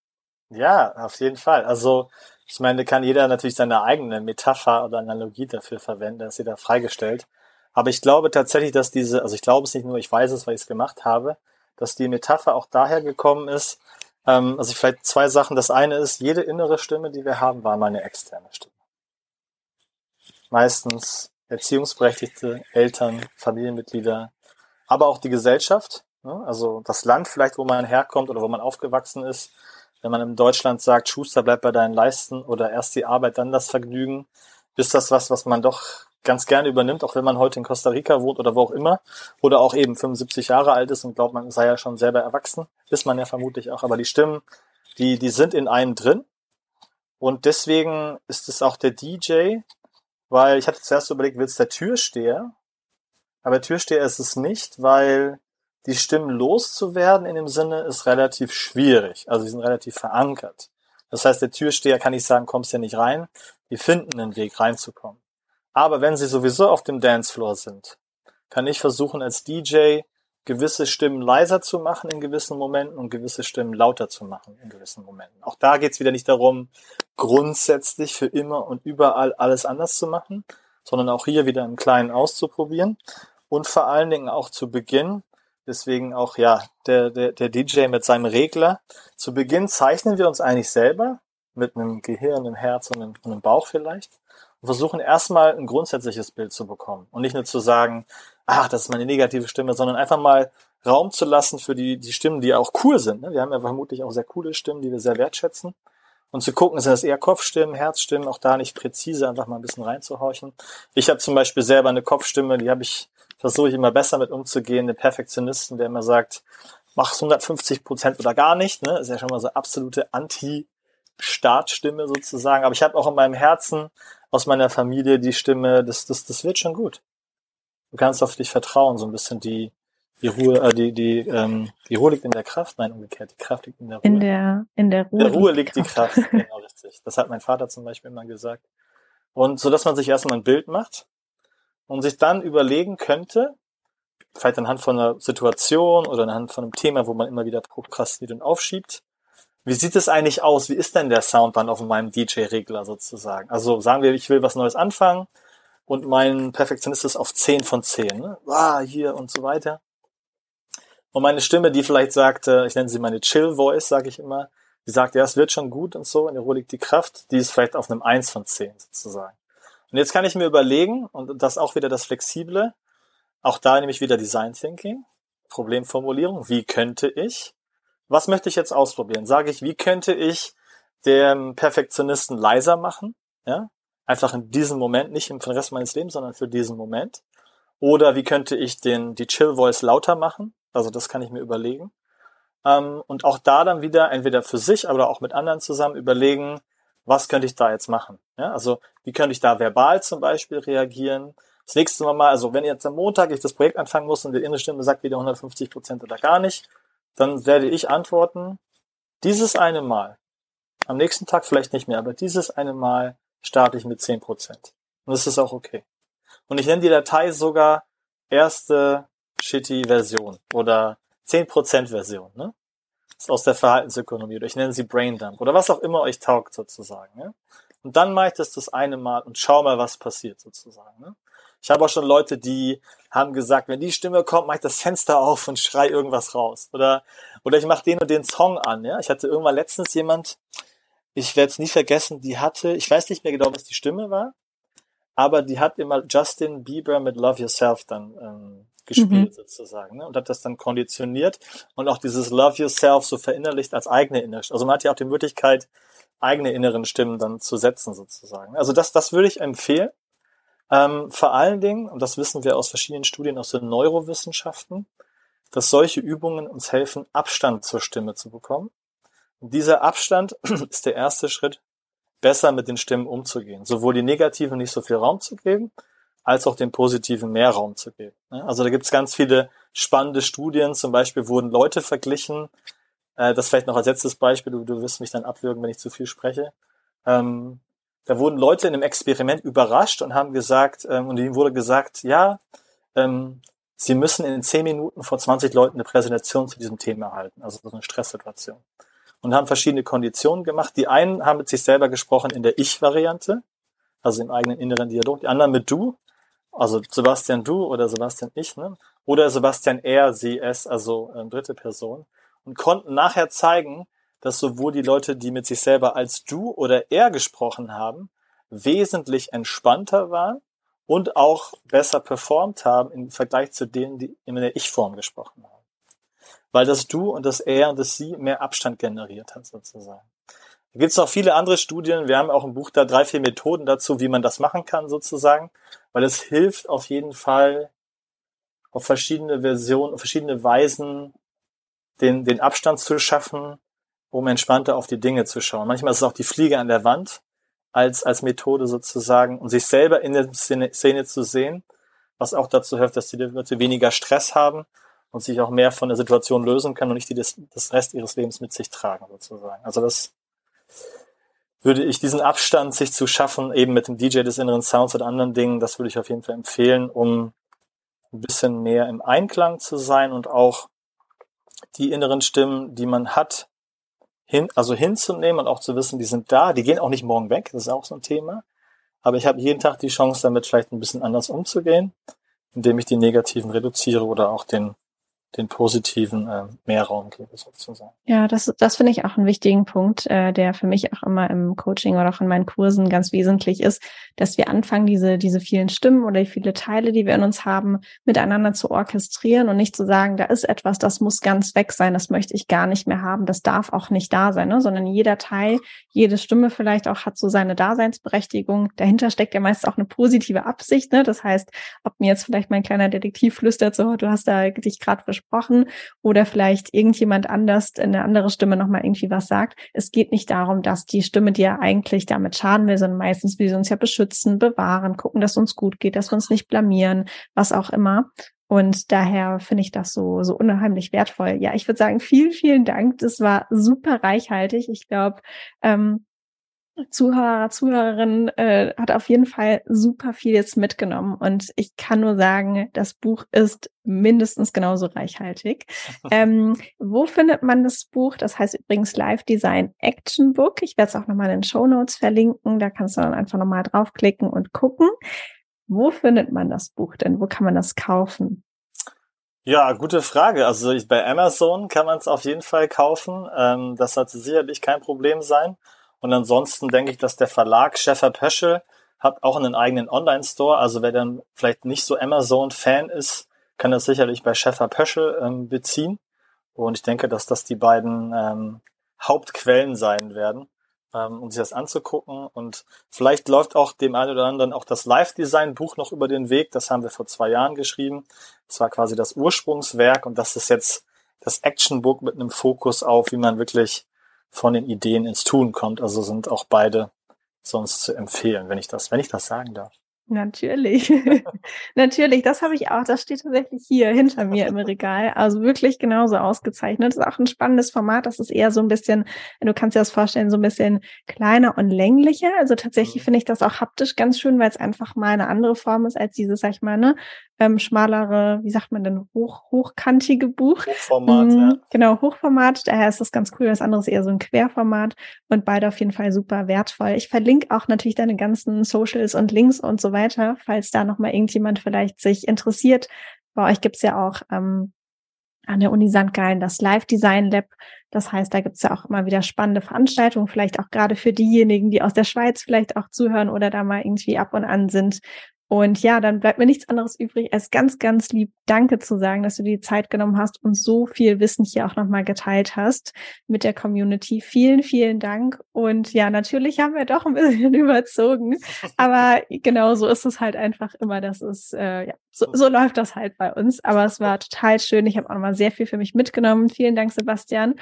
Ja, auf jeden Fall. Also ich meine, kann jeder natürlich seine eigene Metapher oder Analogie dafür verwenden, das ist jeder freigestellt. Aber ich glaube tatsächlich, dass diese, also ich glaube es nicht nur, ich weiß es, weil ich es gemacht habe, dass die Metapher auch daher gekommen ist, ähm, also vielleicht zwei Sachen. Das eine ist, jede innere Stimme, die wir haben, war mal eine externe Stimme. Meistens Erziehungsberechtigte, Eltern, Familienmitglieder, aber auch die Gesellschaft, ne? also das Land vielleicht, wo man herkommt oder wo man aufgewachsen ist, wenn man in Deutschland sagt, Schuster, bleib bei deinen Leisten oder erst die Arbeit, dann das Vergnügen, ist das was, was man doch ganz gerne übernimmt, auch wenn man heute in Costa Rica wohnt oder wo auch immer, oder auch eben 75 Jahre alt ist und glaubt, man sei ja schon selber erwachsen, ist man ja vermutlich auch, aber die Stimmen, die, die sind in einem drin. Und deswegen ist es auch der DJ, weil ich hatte zuerst überlegt, wird es der Türsteher, aber Türsteher ist es nicht, weil die Stimmen loszuwerden in dem Sinne ist relativ schwierig. Also sie sind relativ verankert. Das heißt, der Türsteher kann nicht sagen, kommst ja nicht rein. Die finden einen Weg reinzukommen. Aber wenn sie sowieso auf dem Dancefloor sind, kann ich versuchen als DJ gewisse Stimmen leiser zu machen in gewissen Momenten und gewisse Stimmen lauter zu machen in gewissen Momenten. Auch da geht es wieder nicht darum, grundsätzlich für immer und überall alles anders zu machen, sondern auch hier wieder im Kleinen auszuprobieren und vor allen Dingen auch zu Beginn Deswegen auch, ja, der, der, der DJ mit seinem Regler. Zu Beginn zeichnen wir uns eigentlich selber mit einem Gehirn, einem Herz und einem, einem Bauch vielleicht und versuchen erstmal ein grundsätzliches Bild zu bekommen und nicht nur zu sagen, ach, das ist meine negative Stimme, sondern einfach mal Raum zu lassen für die, die Stimmen, die auch cool sind. Ne? Wir haben ja vermutlich auch sehr coole Stimmen, die wir sehr wertschätzen. Und zu gucken, sind das eher Kopfstimmen, Herzstimmen, auch da nicht präzise, einfach mal ein bisschen reinzuhorchen. Ich habe zum Beispiel selber eine Kopfstimme, die habe ich versuche ich immer besser mit umzugehen. Den Perfektionisten, der immer sagt, mach 150 Prozent oder gar nicht, ne? ist ja schon mal so absolute Anti-Startstimme sozusagen. Aber ich habe auch in meinem Herzen aus meiner Familie die Stimme, das, das, das wird schon gut. Du kannst auf dich vertrauen, so ein bisschen die, die Ruhe, äh, die, die, ähm, die Ruhe liegt in der Kraft, nein, umgekehrt, die Kraft liegt in der Ruhe. In der, in der Ruhe. In der Ruhe liegt die Kraft, genau richtig. Das hat mein Vater zum Beispiel immer gesagt. Und so, dass man sich erstmal ein Bild macht und sich dann überlegen könnte, vielleicht anhand von einer Situation oder anhand von einem Thema, wo man immer wieder prokrastiniert und aufschiebt, wie sieht es eigentlich aus? Wie ist denn der Soundband auf meinem DJ-Regler sozusagen? Also sagen wir, ich will was Neues anfangen und mein Perfektionist ist auf 10 von 10. Ne? Ah, hier und so weiter. Und meine Stimme, die vielleicht sagte, ich nenne sie meine Chill-Voice, sage ich immer, die sagt, ja, es wird schon gut und so, in der Ruhe liegt die Kraft, die ist vielleicht auf einem 1 von 10 sozusagen. Und jetzt kann ich mir überlegen, und das auch wieder das Flexible, auch da nehme ich wieder Design Thinking, Problemformulierung, wie könnte ich, was möchte ich jetzt ausprobieren? Sage ich, wie könnte ich den Perfektionisten leiser machen? Ja, einfach in diesem Moment, nicht im Rest meines Lebens, sondern für diesen Moment. Oder wie könnte ich den, die Chill Voice lauter machen? Also das kann ich mir überlegen. Ähm, und auch da dann wieder entweder für sich, aber auch mit anderen zusammen überlegen, was könnte ich da jetzt machen? Ja, also wie könnte ich da verbal zum Beispiel reagieren? Das nächste Mal, also wenn jetzt am Montag ich das Projekt anfangen muss und die innere Stimme sagt wieder 150 Prozent oder gar nicht, dann werde ich antworten, dieses eine Mal, am nächsten Tag vielleicht nicht mehr, aber dieses eine Mal starte ich mit 10 Prozent. Und das ist auch okay. Und ich nenne die Datei sogar erste shitty Version oder 10% Version. Ne? Das ist aus der Verhaltensökonomie oder ich nenne sie Braindump oder was auch immer euch taugt sozusagen. Ne? Und dann mache ich das das eine Mal und schau mal, was passiert sozusagen. Ne? Ich habe auch schon Leute, die haben gesagt, wenn die Stimme kommt, mache ich das Fenster auf und schrei irgendwas raus. Oder, oder ich mache den und den Song an. Ja? Ich hatte irgendwann letztens jemand, ich werde es nie vergessen, die hatte, ich weiß nicht mehr genau, was die Stimme war, aber die hat immer Justin Bieber mit Love Yourself dann ähm, gespielt mhm. sozusagen ne? und hat das dann konditioniert und auch dieses Love Yourself so verinnerlicht als eigene innere Also man hat ja auch die Möglichkeit, eigene inneren Stimmen dann zu setzen sozusagen. Also das, das würde ich empfehlen. Ähm, vor allen Dingen, und das wissen wir aus verschiedenen Studien aus den Neurowissenschaften, dass solche Übungen uns helfen, Abstand zur Stimme zu bekommen. Und dieser Abstand ist der erste Schritt, besser mit den Stimmen umzugehen. Sowohl die negativen nicht so viel Raum zu geben, als auch den positiven mehr Raum zu geben. Also da gibt es ganz viele spannende Studien. Zum Beispiel wurden Leute verglichen, äh, das vielleicht noch als letztes Beispiel, du, du wirst mich dann abwürgen, wenn ich zu viel spreche. Ähm, da wurden Leute in einem Experiment überrascht und haben gesagt, ähm, und ihnen wurde gesagt, ja, ähm, sie müssen in zehn Minuten vor 20 Leuten eine Präsentation zu diesem Thema halten, also so eine Stresssituation. Und haben verschiedene Konditionen gemacht. Die einen haben mit sich selber gesprochen in der Ich-Variante, also im eigenen inneren Dialog, die anderen mit Du also Sebastian du oder Sebastian ich, ne? Oder Sebastian er, sie, es, also äh, dritte Person. Und konnten nachher zeigen, dass sowohl die Leute, die mit sich selber als du oder er gesprochen haben, wesentlich entspannter waren und auch besser performt haben im Vergleich zu denen, die in der Ich-Form gesprochen haben. Weil das Du und das Er und das Sie mehr Abstand generiert hat, sozusagen. Da gibt es noch viele andere Studien. Wir haben auch im Buch da drei, vier Methoden dazu, wie man das machen kann sozusagen, weil es hilft auf jeden Fall auf verschiedene Versionen, auf verschiedene Weisen den, den Abstand zu schaffen, um entspannter auf die Dinge zu schauen. Manchmal ist es auch die Fliege an der Wand als, als Methode sozusagen, um sich selber in der Szene, Szene zu sehen, was auch dazu hilft, dass die Leute weniger Stress haben und sich auch mehr von der Situation lösen können und nicht die das, das Rest ihres Lebens mit sich tragen sozusagen. Also das würde ich diesen Abstand sich zu schaffen, eben mit dem DJ des inneren Sounds und anderen Dingen, das würde ich auf jeden Fall empfehlen, um ein bisschen mehr im Einklang zu sein und auch die inneren Stimmen, die man hat, hin, also hinzunehmen und auch zu wissen, die sind da, die gehen auch nicht morgen weg, das ist auch so ein Thema. Aber ich habe jeden Tag die Chance, damit vielleicht ein bisschen anders umzugehen, indem ich die negativen reduziere oder auch den den positiven äh, Mehrraum gebe sozusagen. Ja, das, das finde ich auch einen wichtigen Punkt, äh, der für mich auch immer im Coaching oder auch in meinen Kursen ganz wesentlich ist, dass wir anfangen, diese, diese vielen Stimmen oder die viele Teile, die wir in uns haben, miteinander zu orchestrieren und nicht zu sagen, da ist etwas, das muss ganz weg sein, das möchte ich gar nicht mehr haben, das darf auch nicht da sein, ne? sondern jeder Teil, jede Stimme vielleicht auch hat so seine Daseinsberechtigung. Dahinter steckt ja meist auch eine positive Absicht. Ne? Das heißt, ob mir jetzt vielleicht mein kleiner Detektiv flüstert, so, du hast da dich gerade gesprochen oder vielleicht irgendjemand anders, eine andere Stimme nochmal irgendwie was sagt. Es geht nicht darum, dass die Stimme dir eigentlich damit schaden will, sondern meistens will sie uns ja beschützen, bewahren, gucken, dass uns gut geht, dass wir uns nicht blamieren, was auch immer. Und daher finde ich das so, so unheimlich wertvoll. Ja, ich würde sagen, vielen, vielen Dank. Das war super reichhaltig. Ich glaube, ähm, Zuhörer, Zuhörerin äh, hat auf jeden Fall super viel jetzt mitgenommen und ich kann nur sagen, das Buch ist mindestens genauso reichhaltig. ähm, wo findet man das Buch? Das heißt übrigens Live Design Action Book. Ich werde es auch nochmal in den Show Notes verlinken. Da kannst du dann einfach nochmal draufklicken und gucken. Wo findet man das Buch denn? Wo kann man das kaufen? Ja, gute Frage. Also bei Amazon kann man es auf jeden Fall kaufen. Ähm, das sollte sicherlich kein Problem sein. Und ansonsten denke ich, dass der Verlag Schäfer Pöschel hat auch einen eigenen Online-Store. Also wer dann vielleicht nicht so Amazon-Fan ist, kann das sicherlich bei Schäfer Pöschel ähm, beziehen. Und ich denke, dass das die beiden ähm, Hauptquellen sein werden, ähm, um sich das anzugucken. Und vielleicht läuft auch dem einen oder anderen auch das Live-Design-Buch noch über den Weg. Das haben wir vor zwei Jahren geschrieben. Das war quasi das Ursprungswerk und das ist jetzt das Action-Book mit einem Fokus auf, wie man wirklich von den Ideen ins Tun kommt. Also sind auch beide sonst zu empfehlen, wenn ich das, wenn ich das sagen darf. Natürlich. Natürlich, das habe ich auch. Das steht tatsächlich hier hinter mir im Regal. Also wirklich genauso ausgezeichnet. Das ist auch ein spannendes Format. Das ist eher so ein bisschen, du kannst dir das vorstellen, so ein bisschen kleiner und länglicher. Also tatsächlich mhm. finde ich das auch haptisch ganz schön, weil es einfach mal eine andere Form ist als dieses, sag ich mal, ne, ähm, schmalere, wie sagt man denn, hoch, hochkantige Buch. Hochformat, mhm, ja. Genau, Hochformat. Daher ist das ganz cool. Das andere ist eher so ein Querformat und beide auf jeden Fall super wertvoll. Ich verlinke auch natürlich deine ganzen Socials und Links und so weiter, falls da nochmal irgendjemand vielleicht sich interessiert. Bei euch gibt's ja auch ähm, an der Uni St. Gallen das Live Design Lab. Das heißt, da gibt's ja auch immer wieder spannende Veranstaltungen, vielleicht auch gerade für diejenigen, die aus der Schweiz vielleicht auch zuhören oder da mal irgendwie ab und an sind. Und ja, dann bleibt mir nichts anderes übrig, als ganz, ganz lieb Danke zu sagen, dass du dir die Zeit genommen hast und so viel Wissen hier auch nochmal geteilt hast mit der Community. Vielen, vielen Dank. Und ja, natürlich haben wir doch ein bisschen überzogen, aber genau so ist es halt einfach immer. Das ist, äh, ja, so, so läuft das halt bei uns. Aber es war total schön. Ich habe auch nochmal sehr viel für mich mitgenommen. Vielen Dank, Sebastian.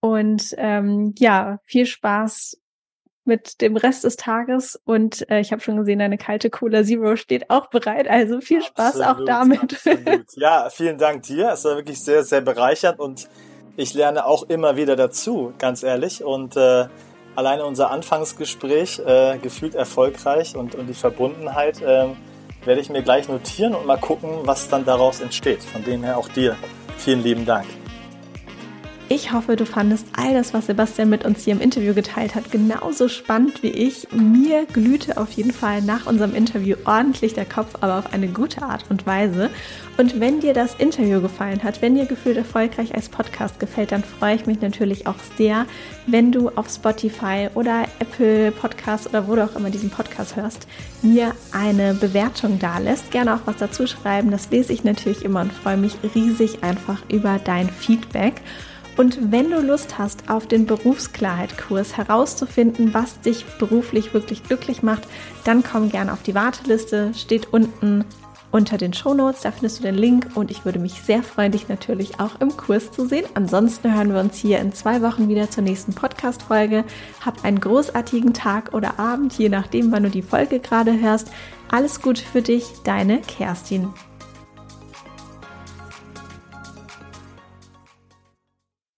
Und ähm, ja, viel Spaß mit dem Rest des Tages. Und äh, ich habe schon gesehen, deine kalte Cola Zero steht auch bereit. Also viel Spaß absolut, auch damit. Absolut. Ja, vielen Dank dir. Es war wirklich sehr, sehr bereichernd und ich lerne auch immer wieder dazu, ganz ehrlich. Und äh, alleine unser Anfangsgespräch, äh, gefühlt erfolgreich und, und die Verbundenheit, äh, werde ich mir gleich notieren und mal gucken, was dann daraus entsteht. Von dem her auch dir vielen lieben Dank. Ich hoffe, du fandest all das, was Sebastian mit uns hier im Interview geteilt hat, genauso spannend wie ich. Mir glühte auf jeden Fall nach unserem Interview ordentlich der Kopf, aber auf eine gute Art und Weise. Und wenn dir das Interview gefallen hat, wenn dir gefühlt erfolgreich als Podcast gefällt, dann freue ich mich natürlich auch sehr, wenn du auf Spotify oder Apple Podcast oder wo du auch immer diesen Podcast hörst, mir eine Bewertung da lässt. Gerne auch was dazu schreiben. Das lese ich natürlich immer und freue mich riesig einfach über dein Feedback. Und wenn du Lust hast, auf den Berufsklarheit-Kurs herauszufinden, was dich beruflich wirklich glücklich macht, dann komm gerne auf die Warteliste, steht unten unter den Show Notes, da findest du den Link und ich würde mich sehr freuen, dich natürlich auch im Kurs zu sehen. Ansonsten hören wir uns hier in zwei Wochen wieder zur nächsten Podcast-Folge. Hab einen großartigen Tag oder Abend, je nachdem, wann du die Folge gerade hörst. Alles Gute für dich, deine Kerstin.